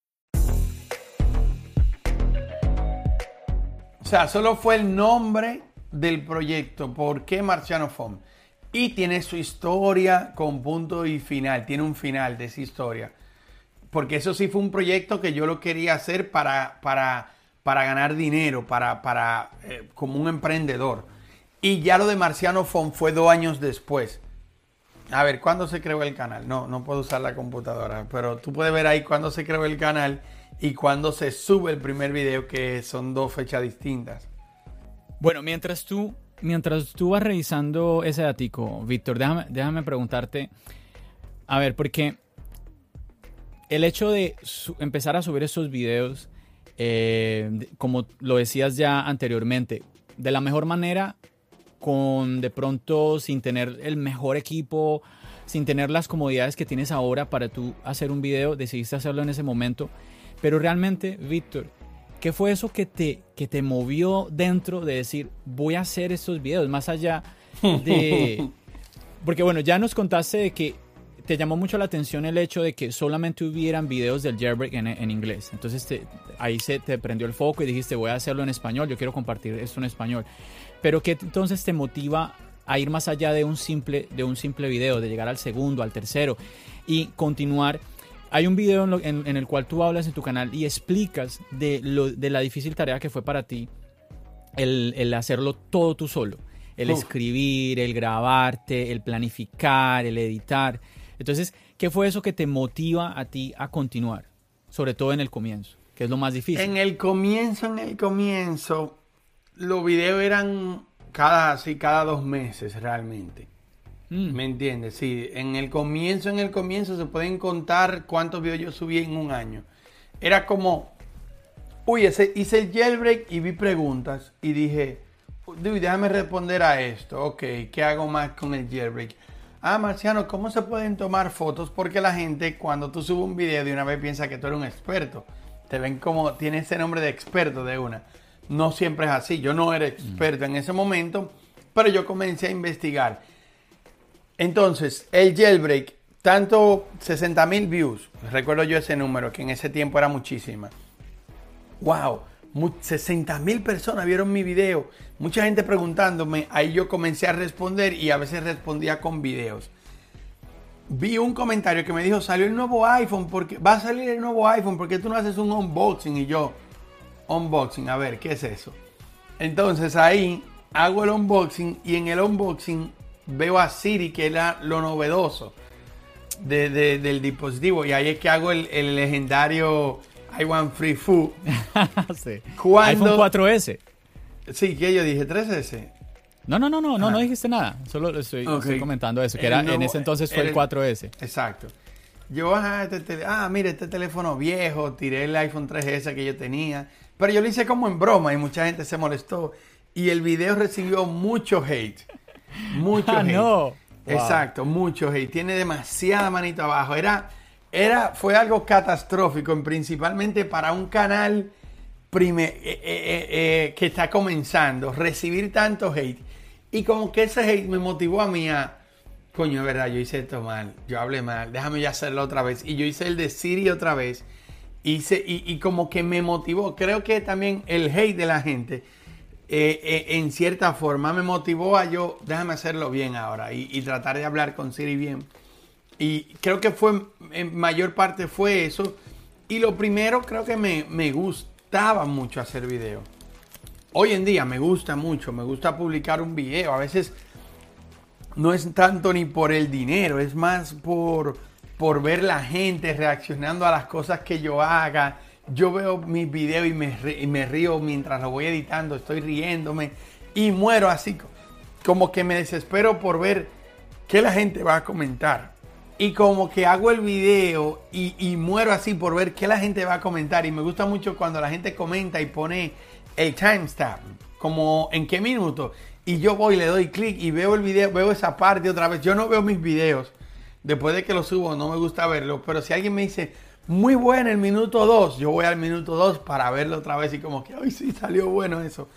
Sea, solo fue el nombre del proyecto. ¿Por qué Marciano Foam? Y tiene su historia con punto y final. Tiene un final de esa historia. Porque eso sí fue un proyecto que yo lo quería hacer para, para, para ganar dinero, para, para eh, como un emprendedor. Y ya lo de Marciano Foam fue dos años después. A ver, ¿cuándo se creó el canal? No, no puedo usar la computadora, pero tú puedes ver ahí cuándo se creó el canal y cuándo se sube el primer video, que son dos fechas distintas. Bueno, mientras tú, mientras tú vas revisando ese datico, Víctor, déjame, déjame preguntarte, a ver, porque el hecho de empezar a subir estos videos, eh, como lo decías ya anteriormente, de la mejor manera, con de pronto sin tener el mejor equipo, sin tener las comodidades que tienes ahora para tú hacer un video, decidiste hacerlo en ese momento. Pero realmente, Víctor, ¿qué fue eso que te, que te movió dentro de decir, voy a hacer estos videos? Más allá de... Porque bueno, ya nos contaste de que te llamó mucho la atención el hecho de que solamente hubieran videos del jailbreak en, en inglés. Entonces ahí se te prendió el foco y dijiste, voy a hacerlo en español, yo quiero compartir esto en español. Pero ¿qué entonces te motiva a ir más allá de un simple, de un simple video, de llegar al segundo, al tercero y continuar hay un video en, el cual tú hablas en tu canal y explicas de, lo, de la difícil tarea que fue para ti el, hacerlo todo tú solo. El escribir, el grabarte, el planificar, el editar. Entonces, ¿qué fue eso que te motiva a ti a continuar? Sobre todo en el comienzo, que es lo más difícil. En el comienzo, en el comienzo, los videos eran cada, así, cada dos meses realmente. Mm. ¿Me entiendes? Sí, en el comienzo, en el comienzo se pueden contar cuántos videos yo subí en un año. Era como, uy, hice el jailbreak y vi preguntas y dije, déjame responder a esto. Ok, ¿qué hago más con el jailbreak? Ah, Marciano, ¿cómo se pueden tomar fotos? Porque la gente cuando tú subes un video de una vez piensa que tú eres un experto. Te ven como, tiene ese nombre de experto de una. No siempre es así. Yo no era experto en ese momento, pero yo comencé a investigar. Entonces, el jailbreak, tanto 60 mil views, recuerdo yo ese número, que en ese tiempo era muchísima. ¡Wow! 60 mil personas vieron mi video. Mucha gente preguntándome. Ahí yo comencé a responder y a veces respondía con videos. Vi un comentario que me dijo, salió el nuevo iPhone, porque va a salir el nuevo iPhone, porque tú no haces un unboxing? Y yo, unboxing, a ver, ¿qué es eso? Entonces ahí hago el unboxing y en el unboxing veo a Siri, que era lo novedoso del dispositivo. Y ahí es que hago el, legendario I want free food. sí. iPhone 4S. Sí, que yo dije 3S. No, no, no, no, no, no dijiste nada. Solo estoy, comentando eso, que era, en ese entonces fue el, 4S. Exacto. Yo, ah, este ah, mire, este teléfono viejo, tiré el iPhone 3S que yo tenía. Pero yo lo hice como en broma y mucha gente se molestó. Y el video recibió mucho hate. Mucho ah, no. Exacto, mucho hate. Tiene demasiada manito abajo. Era, era, fue algo catastrófico, principalmente para un canal prime, eh, eh, eh, que está comenzando. Recibir tanto hate. Y como que ese hate me motivó a mí a, coño, es verdad, yo hice esto mal, yo hablé mal, déjame ya hacerlo otra vez. Y yo hice el de Siri otra vez. Hice, y, y como que me motivó. Creo que también el hate de la gente eh, eh, en cierta forma me motivó a yo, déjame hacerlo bien ahora y, tratar de hablar con Siri bien. Y creo que fue, en mayor parte fue eso. Y lo primero, creo que me, me gustaba mucho hacer video. Hoy en día me gusta mucho, me gusta publicar un video. A veces no es tanto ni por el dinero, es más por, por ver la gente reaccionando a las cosas que yo haga yo veo mis videos y me, río mientras lo voy editando, estoy riéndome y muero así, como que me desespero por ver qué la gente va a comentar. y como que hago el video y, muero así por ver qué la gente va a comentar. Y me gusta mucho cuando la gente comenta y pone el timestamp, como en qué minuto. Y yo voy, le doy clic y veo el video, veo esa parte otra vez. Yo no veo mis videos. Después de que los subo, no me gusta verlo. Pero si alguien me dice, muy bueno el minuto 2, yo voy al minuto 2 para verlo otra vez y como que, ay, sí, salió bueno eso.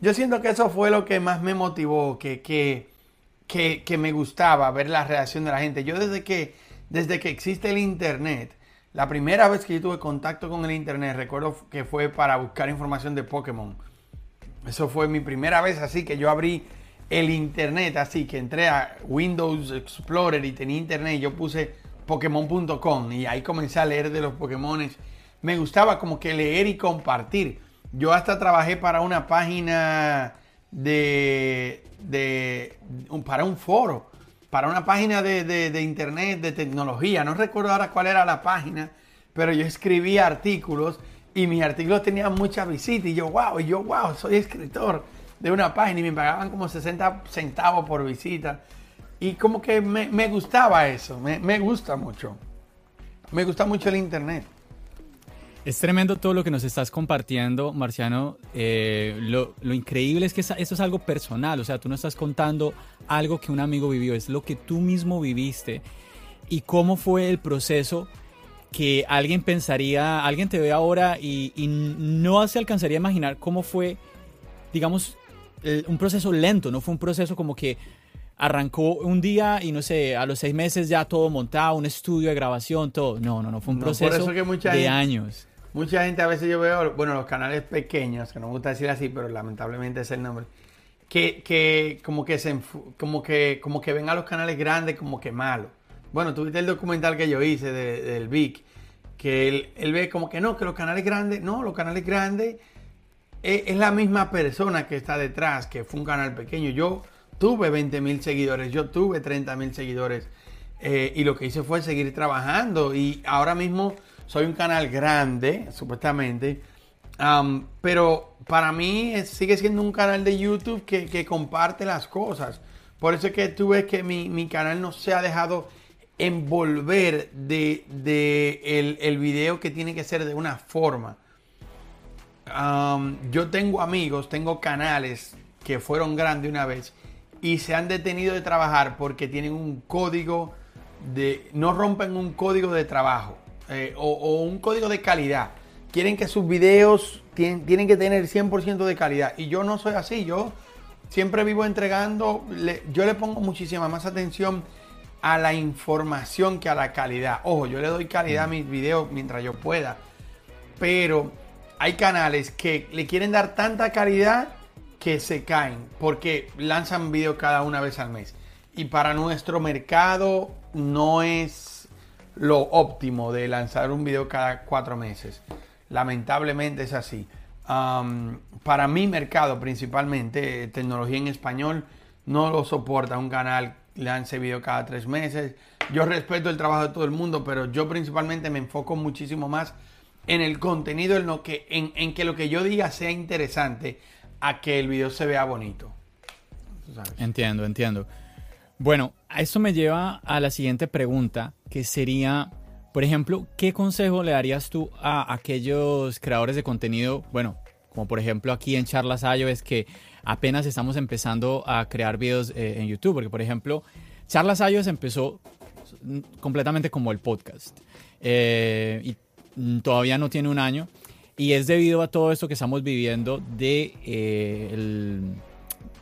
Yo siento que eso fue lo que más me motivó, que, que que, me gustaba ver la reacción de la gente. Yo desde que, desde que existe el Internet, la primera vez que yo tuve contacto con el Internet, recuerdo que fue para buscar información de Pokémon. Eso fue mi primera vez así que yo abrí el Internet, así que entré a Windows Explorer y tenía Internet y yo puse Pokémon.com y ahí comencé a leer de los Pokémon. Me gustaba como que leer y compartir. Yo hasta trabajé para una página de, de para un foro, para una página de, internet, de tecnología. No recuerdo ahora cuál era la página, pero yo escribía artículos y mis artículos tenían muchas visitas. Y yo, wow, y yo, wow, soy escritor de una página y me pagaban como 60 centavos por visita. Y como que me, gustaba eso, me, me gusta mucho. Me gusta mucho el internet. Es tremendo todo lo que nos estás compartiendo, Marciano. Eh, lo, increíble es que esto es algo personal, o sea, tú no estás contando algo que un amigo vivió, es lo que tú mismo viviste. Y cómo fue el proceso que alguien pensaría, alguien te ve ahora y, no se alcanzaría a imaginar cómo fue, digamos, un proceso lento, no fue un proceso como que arrancó un día y no sé, a los seis meses ya todo montado, un estudio de grabación, todo. No, no, no, fue un proceso de años. Mucha gente a veces yo veo, bueno, los canales pequeños, que no me gusta decir así, pero lamentablemente es el nombre, que, que como que se como que como que ven a los canales grandes como que malos. Bueno, tuviste el documental que yo hice del Vic, que él, él, ve como que no, que los canales grandes, no, los canales grandes es, la misma persona que está detrás, que fue un canal pequeño. Yo tuve 20 mil seguidores, yo tuve 30 mil seguidores eh, y lo que hice fue seguir trabajando y ahora mismo soy un canal grande, supuestamente, pero para mí sigue siendo un canal de YouTube que, comparte las cosas. Por eso es que tú ves que mi, canal no se ha dejado envolver de, el, video que tiene que ser de una forma. yo tengo amigos, tengo canales que fueron grandes una vez y se han detenido de trabajar porque tienen un código de... no rompen un código de trabajo. Eh, o, un código de calidad. Quieren que sus videos tienen, que tener 100% de calidad. Y yo no soy así. Yo siempre vivo entregando, yo le pongo muchísima más atención a la información que a la calidad. Ojo, yo le doy calidad a mm. mis videos mientras yo pueda. Pero hay canales que le quieren dar tanta calidad que se caen porque lanzan videos cada una vez al mes. Y para nuestro mercado no es lo óptimo de lanzar un video cada cuatro meses. Lamentablemente es así. para mi mercado principalmente, tecnología en español, no lo soporta un canal lance video cada tres meses. Yo respeto el trabajo de todo el mundo, pero yo principalmente me enfoco muchísimo más en el contenido, en, lo que, en que lo que yo diga sea interesante, a que el video se vea bonito. Entiendo, entiendo. Bueno, esto me lleva a la siguiente pregunta, que sería, por ejemplo, ¿qué consejo le darías tú a aquellos creadores de contenido? Bueno, como por ejemplo aquí en Charlas Ayo es que apenas estamos empezando a crear videos eh, en YouTube, porque por ejemplo, Charlas Ayo empezó completamente como el podcast eh, y todavía no tiene un año y es debido a todo esto que estamos viviendo de eh,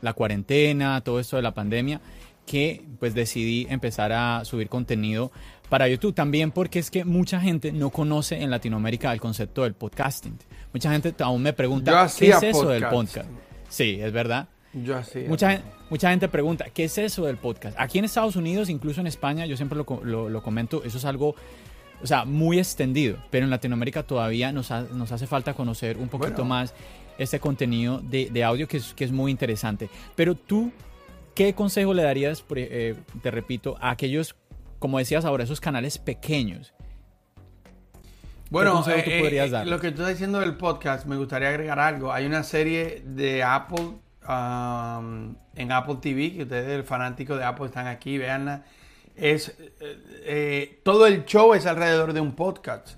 la cuarentena, todo esto de la pandemia que pues decidí empezar a subir contenido para YouTube. También porque es que mucha gente no conoce en Latinoamérica el concepto del podcasting. Mucha gente aún me pregunta, ¿qué es eso del podcast? Sí, es verdad. Yo hacía. Mucha, mucha gente pregunta, ¿qué es eso del podcast? Aquí en Estados Unidos, incluso en España, yo siempre lo, lo, comento, eso es algo o sea, muy extendido, pero en Latinoamérica todavía nos, nos hace falta conocer un poquito más este contenido de, de audio que es, que es muy interesante. Pero tú ¿Qué consejo le darías, eh, te repito, a aquellos, como decías ahora, esos canales pequeños? Bueno, eh, eh, lo que tú estás diciendo del podcast, me gustaría agregar algo. Hay una serie de Apple um, en Apple TV, que ustedes, el fanático de Apple, están aquí, véanla. Es eh, eh, todo el show es alrededor de un podcast.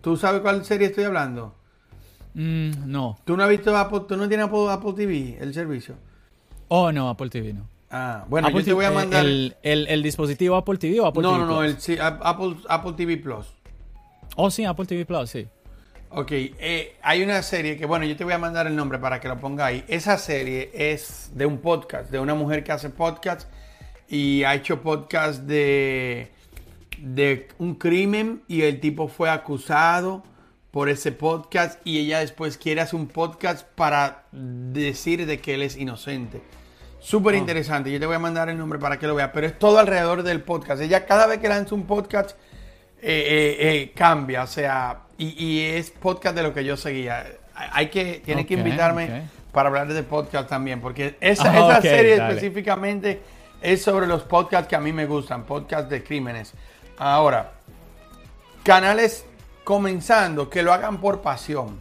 ¿Tú sabes cuál serie estoy hablando? Mm, no. ¿Tú no has visto Apple, tú no tienes Apple, Apple TV, el servicio? Oh, no, Apple TV no. Ah, bueno, Apple yo te voy a mandar. El, el- el dispositivo Apple TV o Apple no, TV no, no, el, sí, Apple, Apple TV Plus. Oh, sí, Apple TV Plus, sí. Ok, eh, hay una serie que, bueno, yo te voy a mandar el nombre para que lo ponga ahí. Esa serie es de un podcast, de una mujer que hace podcast y ha hecho podcast de, de un crimen y el tipo fue acusado por ese podcast y ella después quiere hacer un podcast para decir de que él es inocente. Súper interesante, yo te voy a mandar el nombre para que lo veas, pero es todo alrededor del podcast. Ella cada vez que lanza un podcast eh, eh, eh, cambia, o sea, y, y es podcast de lo que yo seguía. Hay que, tiene que invitarme para hablar de podcast también, porque esa, Ah, esa serie dale. específicamente es sobre los podcasts que a mí me gustan, podcasts de crímenes. Ahora, canales comenzando, que lo hagan por pasión,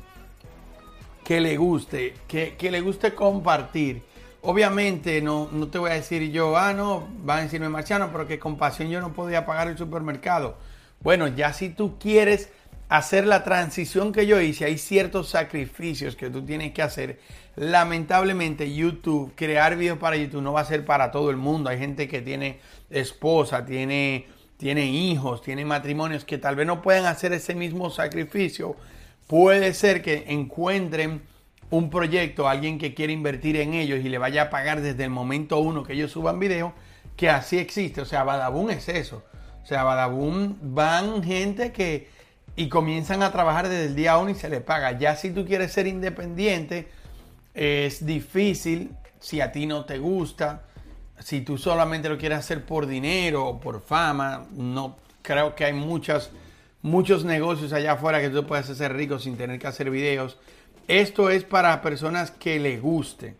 que le guste, que, que le guste compartir. Obviamente no, no te voy a decir yo, ah, no, van a decirme marciano, pero que con pasión yo no podía pagar el supermercado. Bueno, ya si tú quieres hacer la transición que yo hice, hay ciertos sacrificios que tú tienes que hacer. Lamentablemente YouTube, crear videos para YouTube no va a ser para todo el mundo. Hay gente que tiene esposa, tiene, tiene hijos, tiene matrimonios que tal vez no puedan hacer ese mismo sacrificio. Puede ser que encuentren un proyecto, alguien que quiere invertir en ellos y le vaya a pagar desde el momento uno que ellos suban video, que así existe. O sea, Badabun es eso. O sea, Badabun van gente que y comienzan a trabajar desde el día uno y se le paga. Ya si tú quieres ser independiente, es difícil si a ti no te gusta, si tú solamente lo quieres hacer por dinero o por fama. No creo que hay muchas, muchos negocios allá afuera que tú puedes hacer rico sin tener que hacer videos. Esto es para personas que le guste,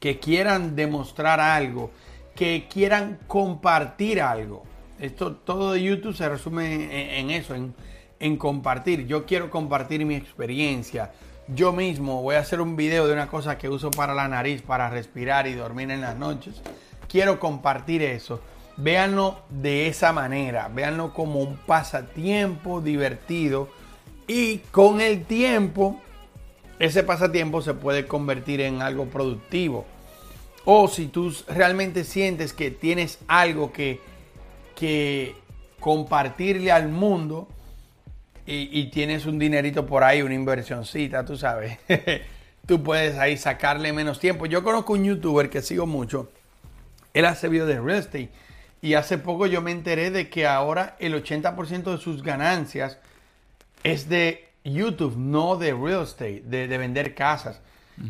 que quieran demostrar algo, que quieran compartir algo. Esto todo de YouTube se resume en, eso, en compartir. Yo quiero compartir mi experiencia. Yo mismo voy a hacer un video de una cosa que uso para la nariz, para respirar y dormir en las noches. Quiero compartir eso. Véanlo de esa manera. Véanlo como un pasatiempo divertido. Y con el tiempo, ese pasatiempo se puede convertir en algo productivo. O si tú realmente sientes que tienes algo que, que compartirle al mundo y, y tienes un dinerito por ahí, una inversioncita, tú sabes, tú puedes ahí sacarle menos tiempo. Yo conozco un youtuber que sigo mucho, él hace videos de real estate y hace poco yo me enteré de que ahora el 80% de sus ganancias es de YouTube, no de real estate, de, de vender casas.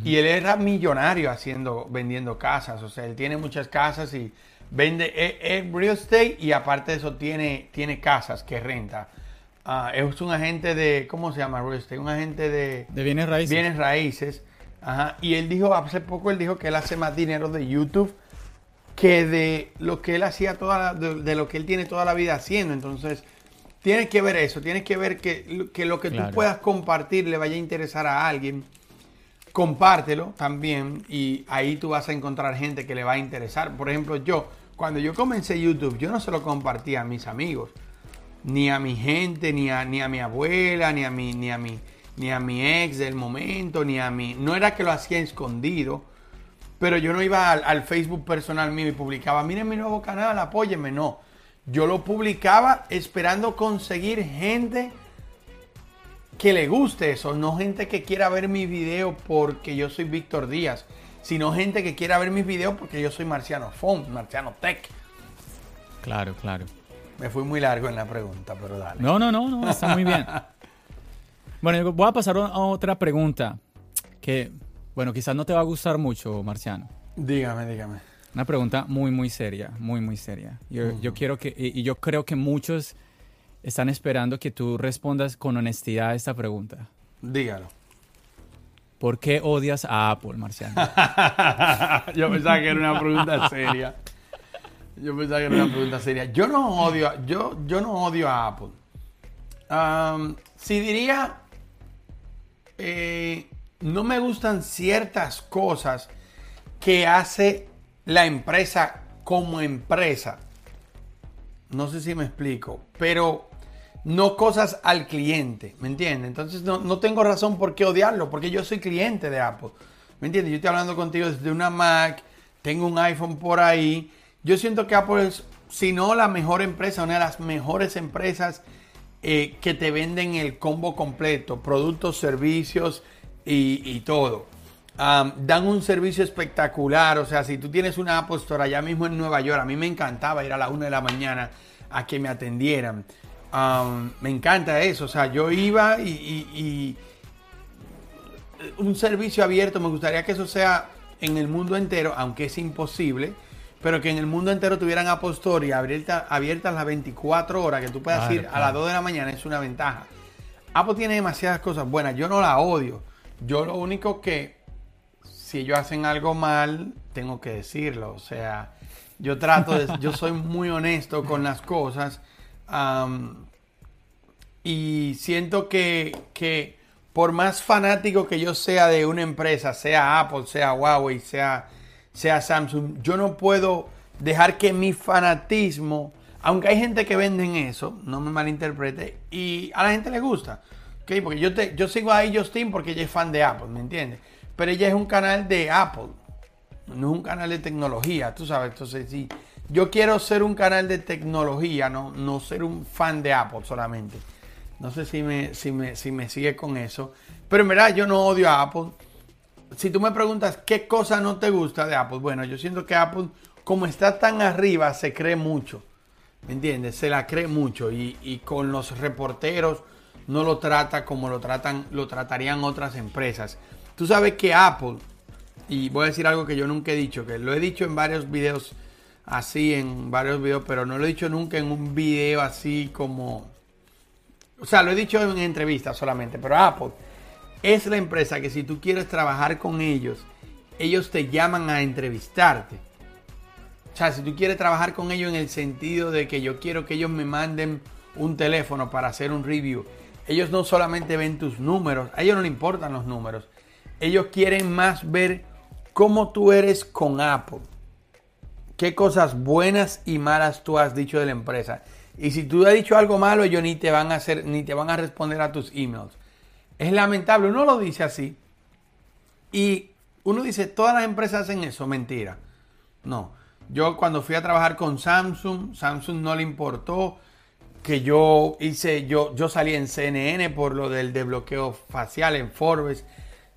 Y él era millonario haciendo, vendiendo casas. O sea, él tiene muchas casas y vende es, es real estate y aparte de eso tiene, tiene casas que renta. Ah, es un agente de, ¿cómo se llama estate? Un agente de, De bienes raíces. bienes raíces. Ajá. Y él dijo, hace poco él dijo que él hace más dinero de YouTube que de lo que él hacía toda la- de, de lo que él tiene toda la vida haciendo. Entonces, tienes que ver eso, tienes que ver que, que lo que Claro. tú puedas compartir le vaya a interesar a alguien. Compártelo también y ahí tú vas a encontrar gente que le va a interesar. Por ejemplo, yo, cuando yo comencé YouTube, yo no se lo compartía a mis amigos, ni a mi gente, ni a, ni a mi abuela, ni a mi, ni a mi, ni a mi ex del momento, ni a mi. No era que lo hacía escondido, pero yo no iba al, Facebook personal mío y publicaba, miren mi nuevo canal, apóyenme. No. Yo lo publicaba esperando conseguir gente que le guste eso, no gente que quiera ver mi video porque yo soy Víctor Díaz, sino gente que quiera ver mis videos porque yo soy Marciano Font, Marciano Tech. Claro, claro. Me fui muy largo en la pregunta, pero dale. No, no, no, no, está muy bien. Bueno, voy a pasar a otra pregunta que, bueno, quizás no te va a gustar mucho, Marciano. Dígame, dígame. Una pregunta muy, muy seria, muy, muy seria. Yo, yo quiero que, y, y yo creo que muchos están esperando que tú respondas con honestidad a esta pregunta. Dígalo. ¿Por qué odias a Apple, Marciano? Yo pensaba que era una pregunta seria. Yo pensaba que era una pregunta seria. Yo no odio, a- yo, yo no odio a Apple. Si diría, eh, no me gustan ciertas cosas que hace la empresa como empresa. No sé si me explico, pero no cosas al cliente, ¿me entiendes? Entonces no, no, tengo razón por qué odiarlo, porque yo soy cliente de Apple, ¿me entiendes? Yo estoy hablando contigo desde una Mac, tengo un iPhone por ahí. Yo siento que Apple es, si no la mejor empresa, una de las mejores empresas eh, que te venden el combo completo, productos, servicios y, todo. dan un servicio espectacular, o sea, si tú tienes una Apple Store allá mismo en Nueva York, a mí me encantaba ir a la una de la mañana a que me atendieran. me encanta eso, o sea, yo iba y, un servicio abierto, me gustaría que eso sea en el mundo entero, aunque es imposible, pero que en el mundo entero tuvieran Apple Store abiertas abierta las 24 horas, que tú puedas ir a las 2 de la mañana, es una ventaja. Apple tiene demasiadas cosas buenas, yo no la odio. Yo lo único que, si ellos hacen algo mal, tengo que decirlo. O sea, yo trato de, yo soy muy honesto con las cosas. y siento que, que por más fanático que yo sea de una empresa, sea Apple, sea Huawei, sea, sea Samsung, yo no puedo dejar que mi fanatismo, aunque hay gente que venden eso, no me malinterprete, y a la gente le gusta. ¿okay? Porque yo, te, yo sigo a Justin porque ella es fan de Apple, ¿me entiendes? Pero ella es un canal de Apple, no es un canal de tecnología, tú sabes. Entonces, sí, yo quiero ser un canal de tecnología, no, no ser un fan de Apple solamente. No sé si me, si me, si me sigue con eso. Pero en verdad yo no odio a Apple. Si tú me preguntas qué cosa no te gusta de Apple, bueno, yo siento que Apple, como está tan arriba, se cree mucho. ¿Me entiendes? Se la cree mucho. Y, con los reporteros no lo trata como lo tratan, lo tratarían otras empresas. Tú sabes que Apple, y voy a decir algo que yo nunca he dicho, que lo he dicho en varios videos así, en varios videos, pero no lo he dicho nunca en un video así como o sea, lo he dicho en entrevistas solamente, pero Apple es la empresa que si tú quieres trabajar con ellos, ellos te llaman a entrevistarte. O sea, si tú quieres trabajar con ellos en el sentido de que yo quiero que ellos me manden un teléfono para hacer un review, ellos no solamente ven tus números, a ellos no les importan los números. Ellos quieren más ver cómo tú eres con Apple. Qué cosas buenas y malas tú has dicho de la empresa. Y si tú has dicho algo malo, ellos ni te van a hacer, ni te van a responder a tus emails. Es lamentable, uno lo dice así. Y uno dice, todas las empresas hacen eso, mentira. No. Yo cuando fui a trabajar con Samsung, Samsung no le importó que yo hice, yo, yo salí en CNN por lo del desbloqueo facial en Forbes.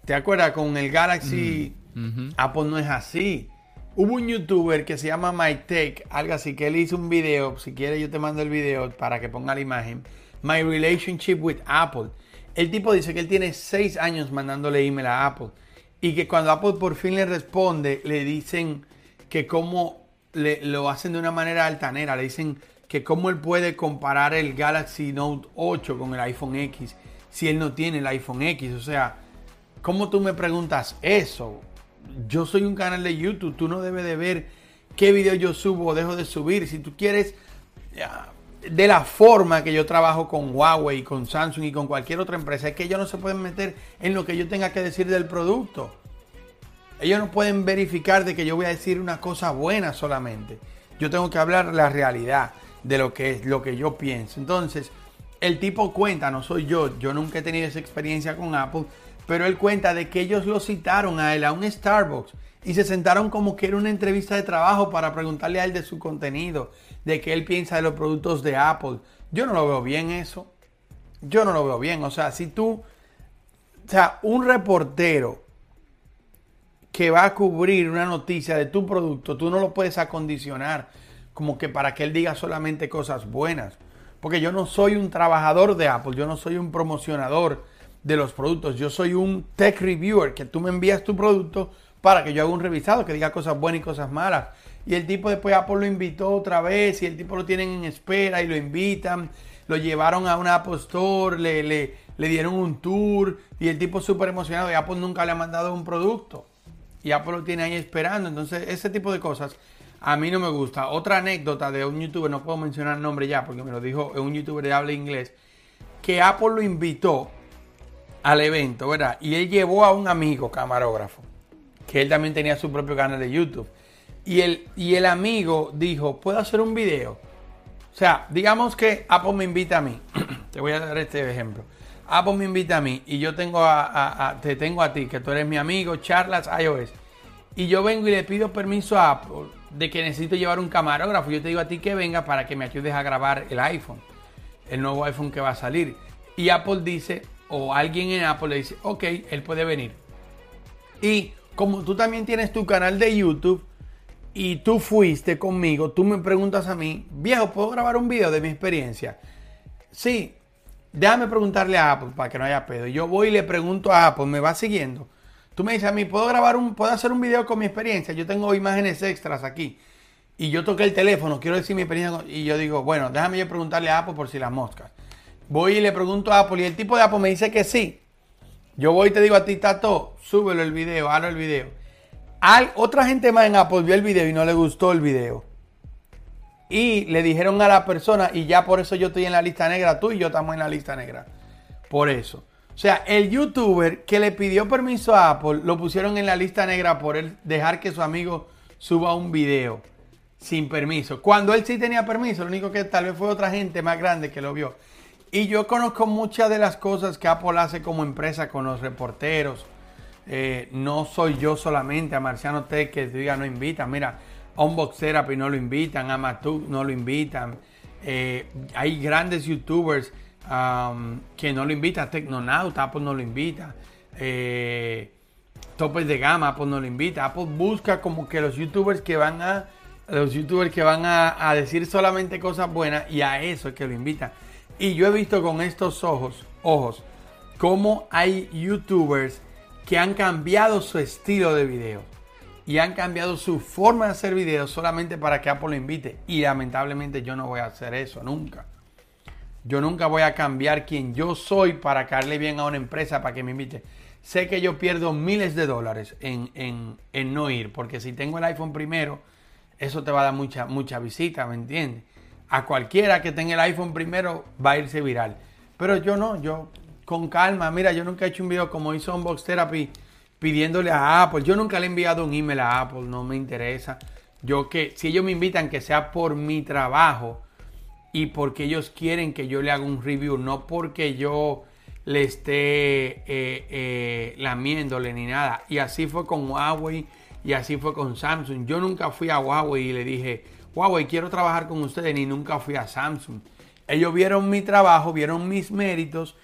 ¿Te acuerdas? Con el Galaxy, mm, Apple no es así. Hubo un youtuber que se llama MyTech, algo así, que él hizo un video. Si quieres, yo te mando el video para que ponga la imagen. My Relationship with Apple. El tipo dice que él tiene seis años mandándole email a Apple. Y que cuando Apple por fin le responde, le dicen que cómo le, lo hacen de una manera altanera. Le dicen que cómo él puede comparar el Galaxy Note 8 con el iPhone X si él no tiene el iPhone X. O sea, ¿cómo tú me preguntas eso? yo soy un canal de YouTube, tú no debes de ver qué video yo subo o dejo de subir. Si tú quieres, de la forma que yo trabajo con Huawei, con Samsung y con cualquier otra empresa, es que ellos no se pueden meter en lo que yo tenga que decir del producto. Ellos no pueden verificar de que yo voy a decir una cosa buena solamente. Yo tengo que hablar la realidad de lo que es lo que yo pienso. Entonces, el tipo cuenta, no soy yo, yo nunca he tenido esa experiencia con Apple, pero él cuenta de que ellos lo citaron a él a un Starbucks y se sentaron como que era una entrevista de trabajo para preguntarle a él de su contenido, de qué él piensa de los productos de Apple. Yo no lo veo bien eso. Yo no lo veo bien. O sea, si tú, o sea, un reportero que va a cubrir una noticia de tu producto, tú no lo puedes acondicionar como que para que él diga solamente cosas buenas. Porque yo no soy un trabajador de Apple, yo no soy un promocionador de los productos. Yo soy un tech reviewer, que tú me envías tu producto para que yo haga un revisado, que diga cosas buenas y cosas malas. Y el tipo después Apple lo invitó otra vez y el tipo lo tienen en espera y lo invitan. Lo llevaron a una Apple Store, le, le, le dieron un tour y el tipo súper emocionado y Apple nunca le ha mandado un producto. Y Apple lo tiene ahí esperando. Entonces ese tipo de cosas a mí no me gusta. Otra anécdota de un youtuber, no puedo mencionar el nombre ya porque me lo dijo un youtuber de habla inglés, que Apple lo invitó al evento, ¿verdad? Y él llevó a un amigo camarógrafo, que él también tenía su propio canal de YouTube. Y el, y el amigo dijo, ¿puedo hacer un video? O sea, digamos que Apple me invita a mí. te voy a dar este ejemplo. Apple me invita a mí y yo tengo a, te tengo a ti, que tú eres mi amigo, charlas iOS. Y yo vengo y le pido permiso a Apple de que necesito llevar un camarógrafo. Yo te digo a ti que venga para que me ayudes a grabar el iPhone, el nuevo iPhone que va a salir. Y Apple dice, o alguien en Apple le dice, ok, él puede venir. Y como tú también tienes tu canal de YouTube y tú fuiste conmigo, tú me preguntas a mí, viejo, ¿puedo grabar un video de mi experiencia? Sí, déjame preguntarle a Apple para que no haya pedo. Yo voy y le pregunto a Apple, me va siguiendo. Tú me dices a mí, ¿puedo grabar un, puedo hacer un video con mi experiencia? Yo tengo imágenes extras aquí. Y yo toqué el teléfono, quiero decir mi experiencia. Y yo digo, bueno, déjame yo preguntarle a Apple por si las moscas. Voy y le pregunto a Apple y el tipo de Apple me dice que sí. Yo voy y te digo a ti, Tato, súbelo el video, hazlo el video. Hay otra gente más en Apple vio el video y no le gustó el video. Y le dijeron a la persona, y ya por eso yo estoy en la lista negra, tú y yo estamos en la lista negra. Por eso. O sea, el youtuber que le pidió permiso a Apple lo pusieron en la lista negra por él dejar que su amigo suba un video sin permiso. Cuando él sí tenía permiso, lo único que tal vez fue otra gente más grande que lo vio. Y yo conozco muchas de las cosas que Apple hace como empresa con los reporteros. Eh, no soy yo solamente, a Marciano Tech que diga no invitan. Mira, a Unbox Therapy no lo invitan, a Matuk no lo invitan. Eh, hay grandes youtubers que no lo invitan. Tecnonauta, Apple no lo invita. Eh, topes de gama, Apple no lo invita. Apple busca como que los youtubers que van a los youtubers que van a decir solamente cosas buenas y a eso es que lo invitan. Y yo he visto con estos ojos, ojos, cómo hay youtubers que han cambiado su estilo de video y han cambiado su forma de hacer videos solamente para que Apple lo invite. Y lamentablemente yo no voy a hacer eso nunca. Yo nunca voy a cambiar quien yo soy para caerle bien a una empresa para que me invite. Sé que yo pierdo miles de dólares en, en no ir, porque si tengo el iPhone primero, eso te va a dar mucha, mucha visita, ¿me entiendes? A cualquiera que tenga el iPhone primero va a irse viral. Pero yo no, yo con calma. Mira, yo nunca he hecho un video como hizo Unbox Therapy pidiéndole a Apple. Yo nunca le he enviado un email a Apple, no me interesa. Yo que, si ellos me invitan, que sea por mi trabajo y porque ellos quieren que yo le haga un review, no porque yo le esté eh, eh, lamiéndole ni nada. Y así fue con Huawei y así fue con Samsung. Yo nunca fui a Huawei y le dije, Huawei, quiero trabajar con ustedes, ni nunca fui a Samsung. Ellos vieron mi trabajo, vieron mis méritos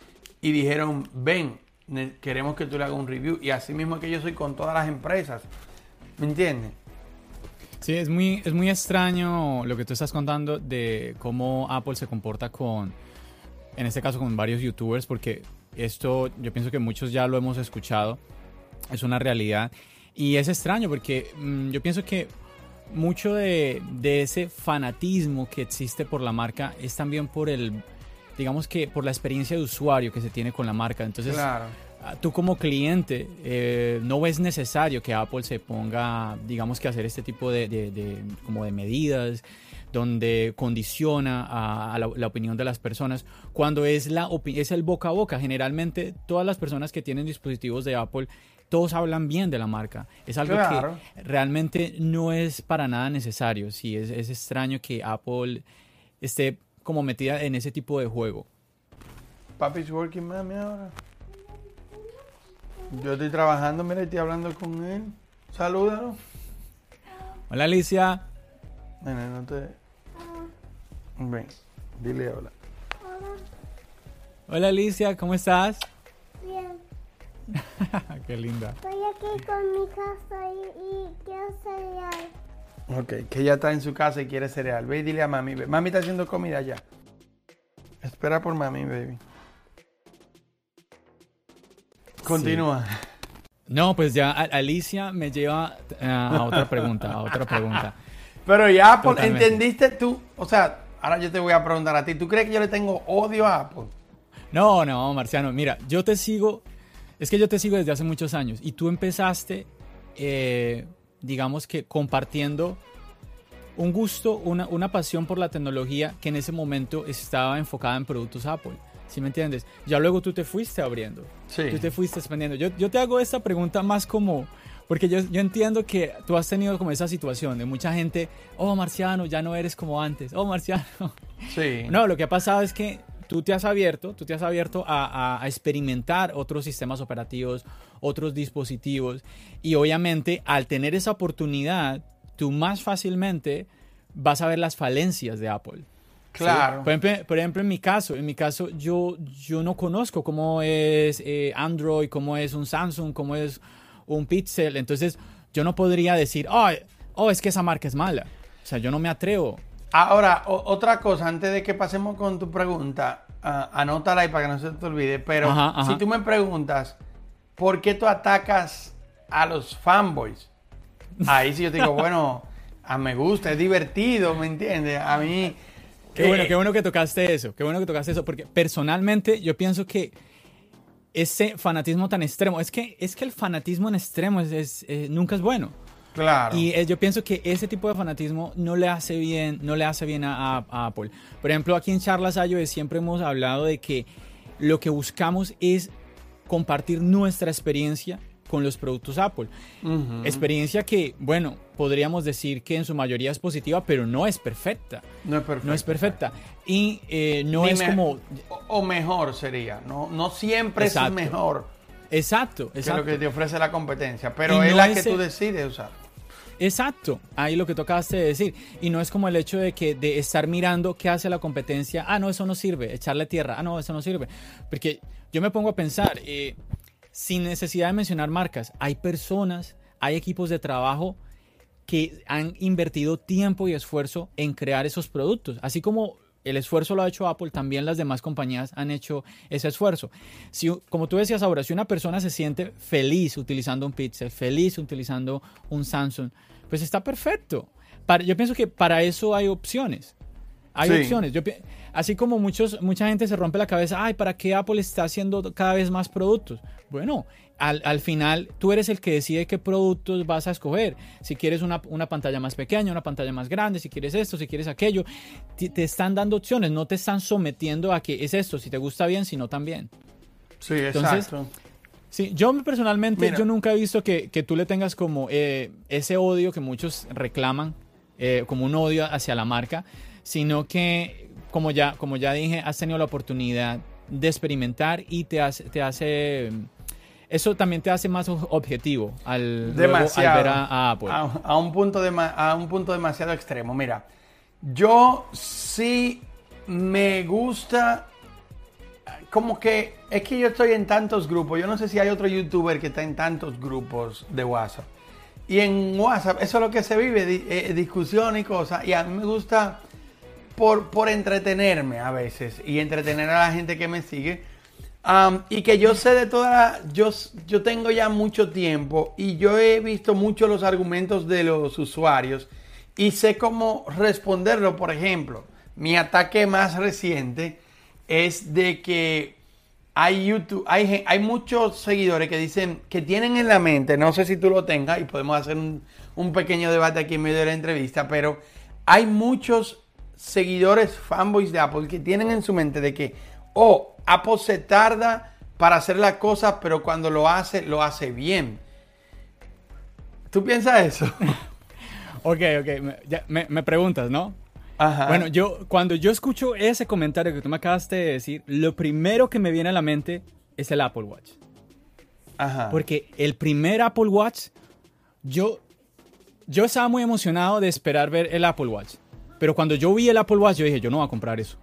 y dijeron, ven, queremos que tú le hagas un review. Y así mismo que yo soy con todas las empresas. ¿Me entiendes? Sí, es muy, es muy extraño lo que tú estás contando de cómo Apple se comporta con, en este caso con varios youtubers, porque esto yo pienso que muchos ya lo hemos escuchado, es una realidad. Y es extraño porque mm, yo pienso que mucho de, ese fanatismo que existe por la marca es también por el, digamos que por la experiencia de usuario que se tiene con la marca. Entonces, ah, tú como cliente eh, no ves necesario que Apple se ponga, digamos que hacer este tipo de, como de medidas donde condiciona a, la, la, opinión de las personas, cuando es, la, es el boca a boca. Generalmente todas las personas que tienen dispositivos de Apple todos hablan bien de la marca. Es algo que realmente no es para nada necesario. Sí, es, es, extraño que Apple esté como metida en ese tipo de juego. Papi's working mami ahora. Yo estoy trabajando, mira, estoy hablando con él. Salúdalo. Hola Alicia. Ven, no te. Ven, dile hola. Hola Alicia, ¿cómo estás? Qué linda. Estoy aquí con mi casa y, quiero cereal. Ok, que ella está en su casa y quiere cereal. Ve y dile a mami. Mami está haciendo comida ya. Espera por mami, baby. Continúa. No, pues ya Alicia me lleva eh, a otra pregunta, a otra pregunta. Pero ya, Apple, ¿entendiste tú? O sea, ahora yo te voy a preguntar a ti. ¿Tú crees que yo le tengo odio a Apple? No, no, Marciano. Mira, yo te sigo es que yo te sigo desde hace muchos años y tú empezaste, eh, digamos que compartiendo un gusto, una, una, pasión por la tecnología que en ese momento estaba enfocada en productos Apple. ¿Sí me entiendes? Ya luego tú te fuiste abriendo. Sí. Tú te fuiste expandiendo. Yo, yo te hago esta pregunta más como, Porque yo, yo entiendo que tú has tenido como esa situación de mucha gente, oh, Marciano, ya no eres como antes, oh, Marciano. Sí. No, lo que ha pasado es que tú te has abierto, tú te has abierto a, a- a experimentar otros sistemas operativos, otros dispositivos, y obviamente al tener esa oportunidad, tú más fácilmente vas a ver las falencias de Apple. ¿sí? Claro. Por, ejemplo, por ejemplo, en mi caso, en mi caso, yo, yo no conozco cómo es eh, Android, cómo es un Samsung, cómo es un Pixel. Entonces, yo no podría decir, oh, oh, es que esa marca es mala. O sea, yo no me atrevo. Ahora, o- otra cosa, antes de que pasemos con tu pregunta, ah, anótala ahí para que no se te olvide, pero Ajá, ajá. si tú me preguntas, ¿por qué tú atacas a los fanboys? Ahí sí yo te digo, bueno, a me gusta, es divertido, ¿me entiendes? A mí... Qué bueno, eh, qué bueno que tocaste eso. Qué bueno que tocaste eso. Porque personalmente yo pienso que ese fanatismo tan extremo, es que, es que el fanatismo en extremo es, es, eh, nunca es bueno. Claro. Y eh, yo pienso que ese tipo de fanatismo no le hace bien, no le hace bien a, a- a Apple. Por ejemplo, aquí en Charlas iOS siempre hemos hablado de que lo que buscamos es compartir nuestra experiencia con los productos Apple. Experiencia que, bueno, podríamos decir que en su mayoría es positiva, pero no es perfecta. No es perfecto. No es perfecta. Y eh, no Ni es como... O, mejor sería, no, no siempre Exacto. es mejor Exacto, que exacto. lo que te ofrece la competencia, pero es la es que tú decides usar. Exacto, ahí lo que tocaste de decir. Y no es como el hecho de que de estar mirando qué hace la competencia. Ah, no, eso no sirve. Echarle tierra. Ah, no, eso no sirve. Porque yo me pongo a pensar, eh, sin necesidad de mencionar marcas, hay personas, hay equipos de trabajo que han invertido tiempo y esfuerzo en crear esos productos. Así como el esfuerzo lo ha hecho Apple, también las demás compañías han hecho ese esfuerzo. Si, como tú decías ahora, si una persona se siente feliz utilizando un Pixel, feliz utilizando un Samsung, pues está perfecto. Para- yo pienso que para eso hay opciones. Hay Sí. opciones. Yo así como muchos, mucha gente se rompe la cabeza, ay, ¿para qué Apple está haciendo cada vez más productos? Bueno, al, al final tú eres el que decide qué productos vas a escoger. Si quieres una, una pantalla más pequeña, una pantalla más grande, si quieres esto, si quieres aquello. Te, te están dando opciones, no te están sometiendo a que es esto, si te gusta bien, si no también. Sí, Entonces, exacto. Sí, yo personalmente, Mira. yo nunca he visto que, que tú le tengas como eh, ese odio que muchos reclaman, eh, como un odio hacia la marca, sino que, como ya, como ya dije, has tenido la oportunidad de experimentar y te hace, te hace eso también te hace más ob- objetivo al, luego demasiado. al ver a, a Apple. A, a un punto dema- a un punto demasiado extremo. Mira, yo sí me gusta. Como que es que yo estoy en tantos grupos. Yo no sé si hay otro youtuber que está en tantos grupos de WhatsApp. Y en WhatsApp, eso es lo que se vive, di- eh, discusión y cosas. Y a mí me gusta por, por entretenerme a veces y entretener a la gente que me sigue. Y que yo sé de toda la, yo, yo tengo ya mucho tiempo y yo he visto mucho los argumentos de los usuarios y sé cómo responderlo. Por ejemplo, mi ataque más reciente es de que hay YouTube, hay, hay muchos seguidores que dicen que tienen en la mente, no sé si tú lo tengas y podemos hacer un, pequeño debate aquí en medio de la entrevista, pero hay muchos seguidores fanboys de Apple que tienen en su mente de que, oh, Apple se tarda para hacer las cosas, pero cuando lo hace, lo hace bien. ¿Tú piensas eso? Ok, ok, me- me preguntas, ¿no? Ajá. Bueno, yo cuando yo escucho ese comentario que tú me acabaste de decir, lo primero que me viene a la mente es el Apple Watch. Ajá. Porque el primer Apple Watch, yo, yo estaba muy emocionado de esperar ver el Apple Watch. Pero cuando yo vi el Apple Watch, yo dije, yo no voy a comprar eso.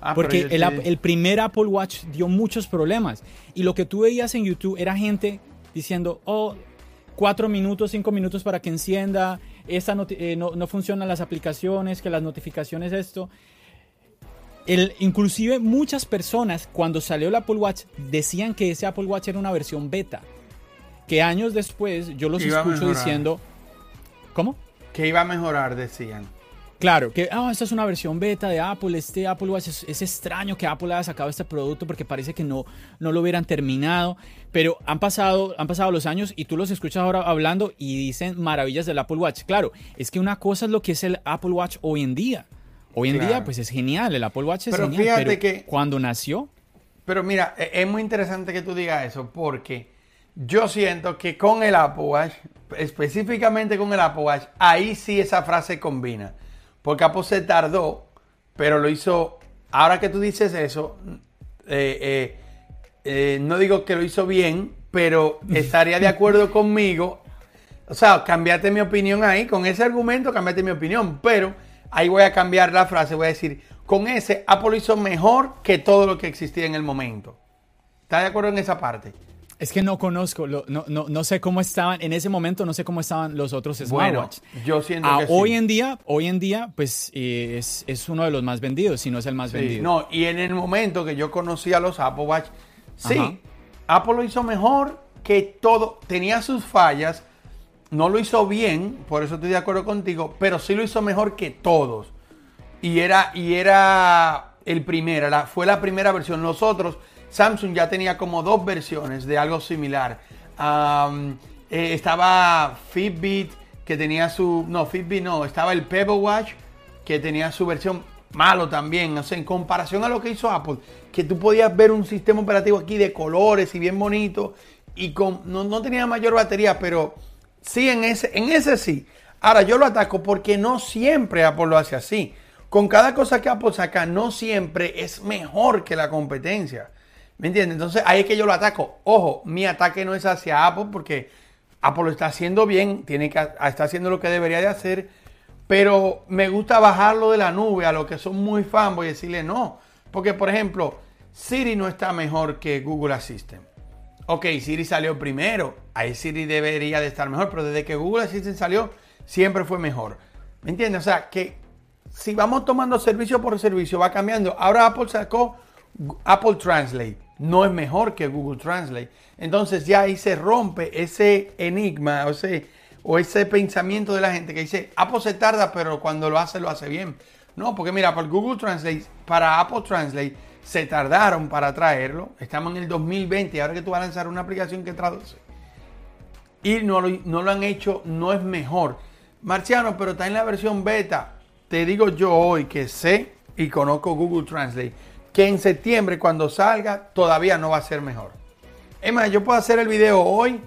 Ah, Porque el, te- el primer Apple Watch dio muchos problemas. Y lo que tú veías en YouTube era gente diciendo, oh, cuatro minutos, cinco minutos para que encienda, esta noti- eh, no, no funcionan las aplicaciones, que las notificaciones, esto. El, inclusive muchas personas cuando salió el Apple Watch decían que ese Apple Watch era una versión beta. Que años después yo los Iba escucho diciendo, ¿cómo? que iba a mejorar, decían. Claro, que ah, esta es una versión beta de Apple, este Apple Watch es, es extraño que Apple haya sacado este producto porque parece que no, no lo hubieran terminado, pero han pasado, han pasado los años y tú los escuchas ahora hablando y dicen maravillas del Apple Watch. Claro, es que una cosa es lo que es el Apple Watch hoy en día. Hoy en Claro. día pues es genial, el Apple Watch es Pero genial, fíjate pero que- cuando nació, Pero mira, e- es muy interesante que tú digas eso porque Yo siento que con el Apple Watch, específicamente con el Apple Watch, ahí sí esa frase combina. Porque Apple se tardó, pero lo hizo. Ahora que tú dices eso, eh, eh, eh, no digo que lo hizo bien, pero estaría de acuerdo conmigo. O sea, cambiate mi opinión ahí. Con ese argumento, cambiate mi opinión. Pero ahí voy a cambiar la frase. Voy a decir, con ese, Apple lo hizo mejor que todo lo que existía en el momento. ¿Estás de acuerdo en esa parte? Es que no conozco, no, no, no, sé cómo estaban, en ese momento no sé cómo estaban los otros smartwatches. yo siento ah, que hoy en día, hoy en día, pues eh, es, uno de los más vendidos, si no es el más vendido. No, y en el momento que yo conocí a los Apple Watch, sí, Apple lo hizo mejor que todo, tenía sus fallas, no lo hizo bien, por eso estoy de acuerdo contigo, pero sí lo hizo mejor que todos. Y era, y era el primero, fue la primera versión. Los otros Samsung ya tenía como dos versiones de algo similar. Eh, estaba Fitbit, que tenía su... No, Fitbit no, estaba el Pebble Watch, que tenía su versión malo también. O sea, en comparación a lo que hizo Apple, que tú podías ver un sistema operativo aquí de colores y bien bonito, y con, no, tenía mayor batería, pero sí en ese, en ese sí. Ahora yo lo ataco porque no siempre Apple lo hace así. Con cada cosa que Apple saca, no siempre es mejor que la competencia. ¿Me entiendes? Entonces ahí es que yo lo ataco. Ojo, mi ataque no es hacia Apple porque Apple lo está haciendo bien, tiene que, está haciendo lo que debería de hacer, pero me gusta bajarlo de la nube a los que son muy fanboy y decirle no. Porque, por ejemplo, Siri no está mejor que Google Assistant. Ok, Siri salió primero, ahí Siri debería de estar mejor, pero desde que Google Assistant salió, siempre fue mejor. ¿Me entiendes? O sea, que si vamos tomando servicio por servicio, va cambiando. Ahora Apple sacó Apple Translate no es mejor que Google Translate. Entonces ya ahí se rompe ese enigma o ese, o ese pensamiento de la gente que dice, Apple se tarda, pero cuando lo hace, lo hace bien. No, porque mira, para Google Translate, para Apple Translate, se tardaron para traerlo. Estamos en el 2020 y ahora que tú vas a lanzar una aplicación que traduce. Y no lo, no lo han hecho, no es mejor. Marciano, pero está en la versión beta. Te digo yo hoy que sé y conozco Google Translate que en septiembre cuando salga todavía no va a ser mejor. Es más, yo puedo hacer el video hoy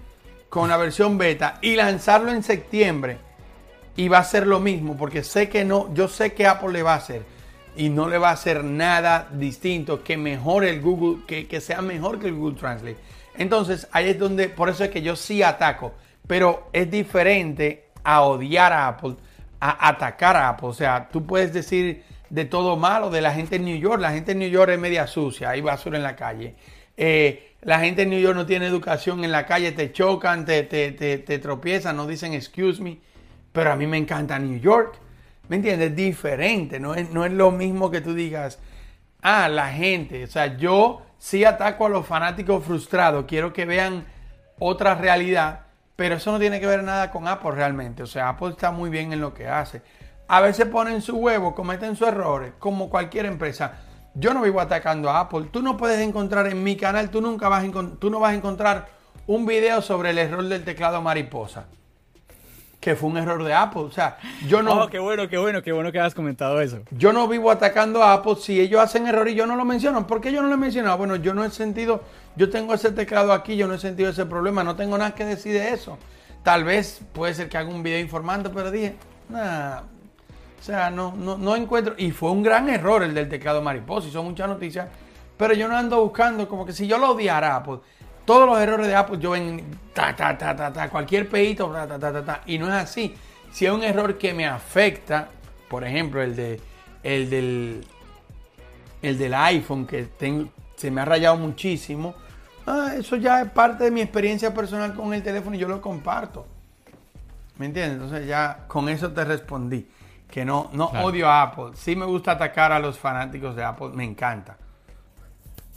con la versión beta y lanzarlo en septiembre y va a ser lo mismo porque sé que no, yo sé que Apple le va a hacer y no le va a hacer nada distinto que mejore el Google, que, que sea mejor que el Google Translate. Entonces ahí es donde, por eso es que yo sí ataco, pero es diferente a odiar a Apple, a atacar a Apple. O sea, tú puedes decir de todo malo de la gente en New York. La gente en New York es media sucia, hay basura en la calle. Eh, la gente en New York no tiene educación en la calle, te chocan, te, te, te, tropiezan, no dicen excuse me. Pero a mí me encanta New York. ¿Me entiendes? Diferente, no es, no es lo mismo que tú digas, ah, la gente. O sea, yo sí ataco a los fanáticos frustrados, quiero que vean otra realidad, pero eso no tiene que ver nada con Apple realmente. O sea, Apple está muy bien en lo que hace a veces ponen su huevo, cometen sus errores, como cualquier empresa. Yo no vivo atacando a Apple. Tú no puedes encontrar en mi canal, tú nunca vas a, tú no vas a encontrar un video sobre el error del teclado mariposa. Que fue un error de Apple. O sea, yo no. Oh, qué bueno, qué bueno, qué bueno que has comentado eso. Yo no vivo atacando a Apple. Si ellos hacen error y yo no lo menciono, ¿por qué yo no lo he mencionado? Bueno, yo no he sentido. Yo tengo ese teclado aquí, yo no he sentido ese problema. No tengo nada que decir de eso. Tal vez puede ser que haga un video informando, pero dije, nada, o sea, no, no, encuentro. Y fue un gran error el del teclado mariposa. Y son muchas noticias. Pero yo no ando buscando como que si yo lo odiara Apple. Todos los errores de Apple yo ven ta, ta, ta, ta, ta, cualquier peito, ta, ta, ta, ta, Y no es así. Si es un error que me afecta, por ejemplo, el de el del el del iPhone que se me ha rayado muchísimo. Ah, eso ya es parte de mi experiencia personal con el teléfono y yo lo comparto. ¿Me entiendes? Entonces ya con eso te respondí que no, no odio a Apple. Sí me gusta atacar a los fanáticos de Apple, me encanta.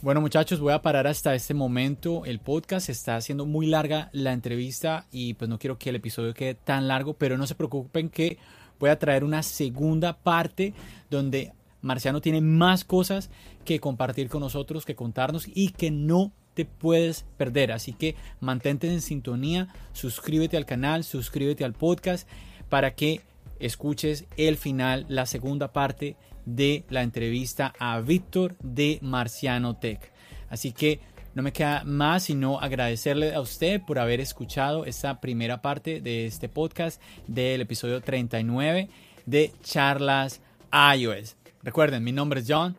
Bueno muchachos, voy a parar hasta este momento el podcast. Está haciendo muy larga la entrevista y pues no quiero que el episodio quede tan largo, pero no se preocupen que voy a traer una segunda parte donde Marciano tiene más cosas que compartir con nosotros, que contarnos y que no te puedes perder. Así que mantente en sintonía, suscríbete al canal, suscríbete al podcast para que escuches el final, la segunda parte de la entrevista a Víctor de Marciano Tech. Así que no me queda más sino agradecerle a usted por haber escuchado esta primera parte de este podcast del episodio 39 de Charlas iOS. Recuerden, mi nombre es John.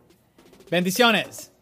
Bendiciones.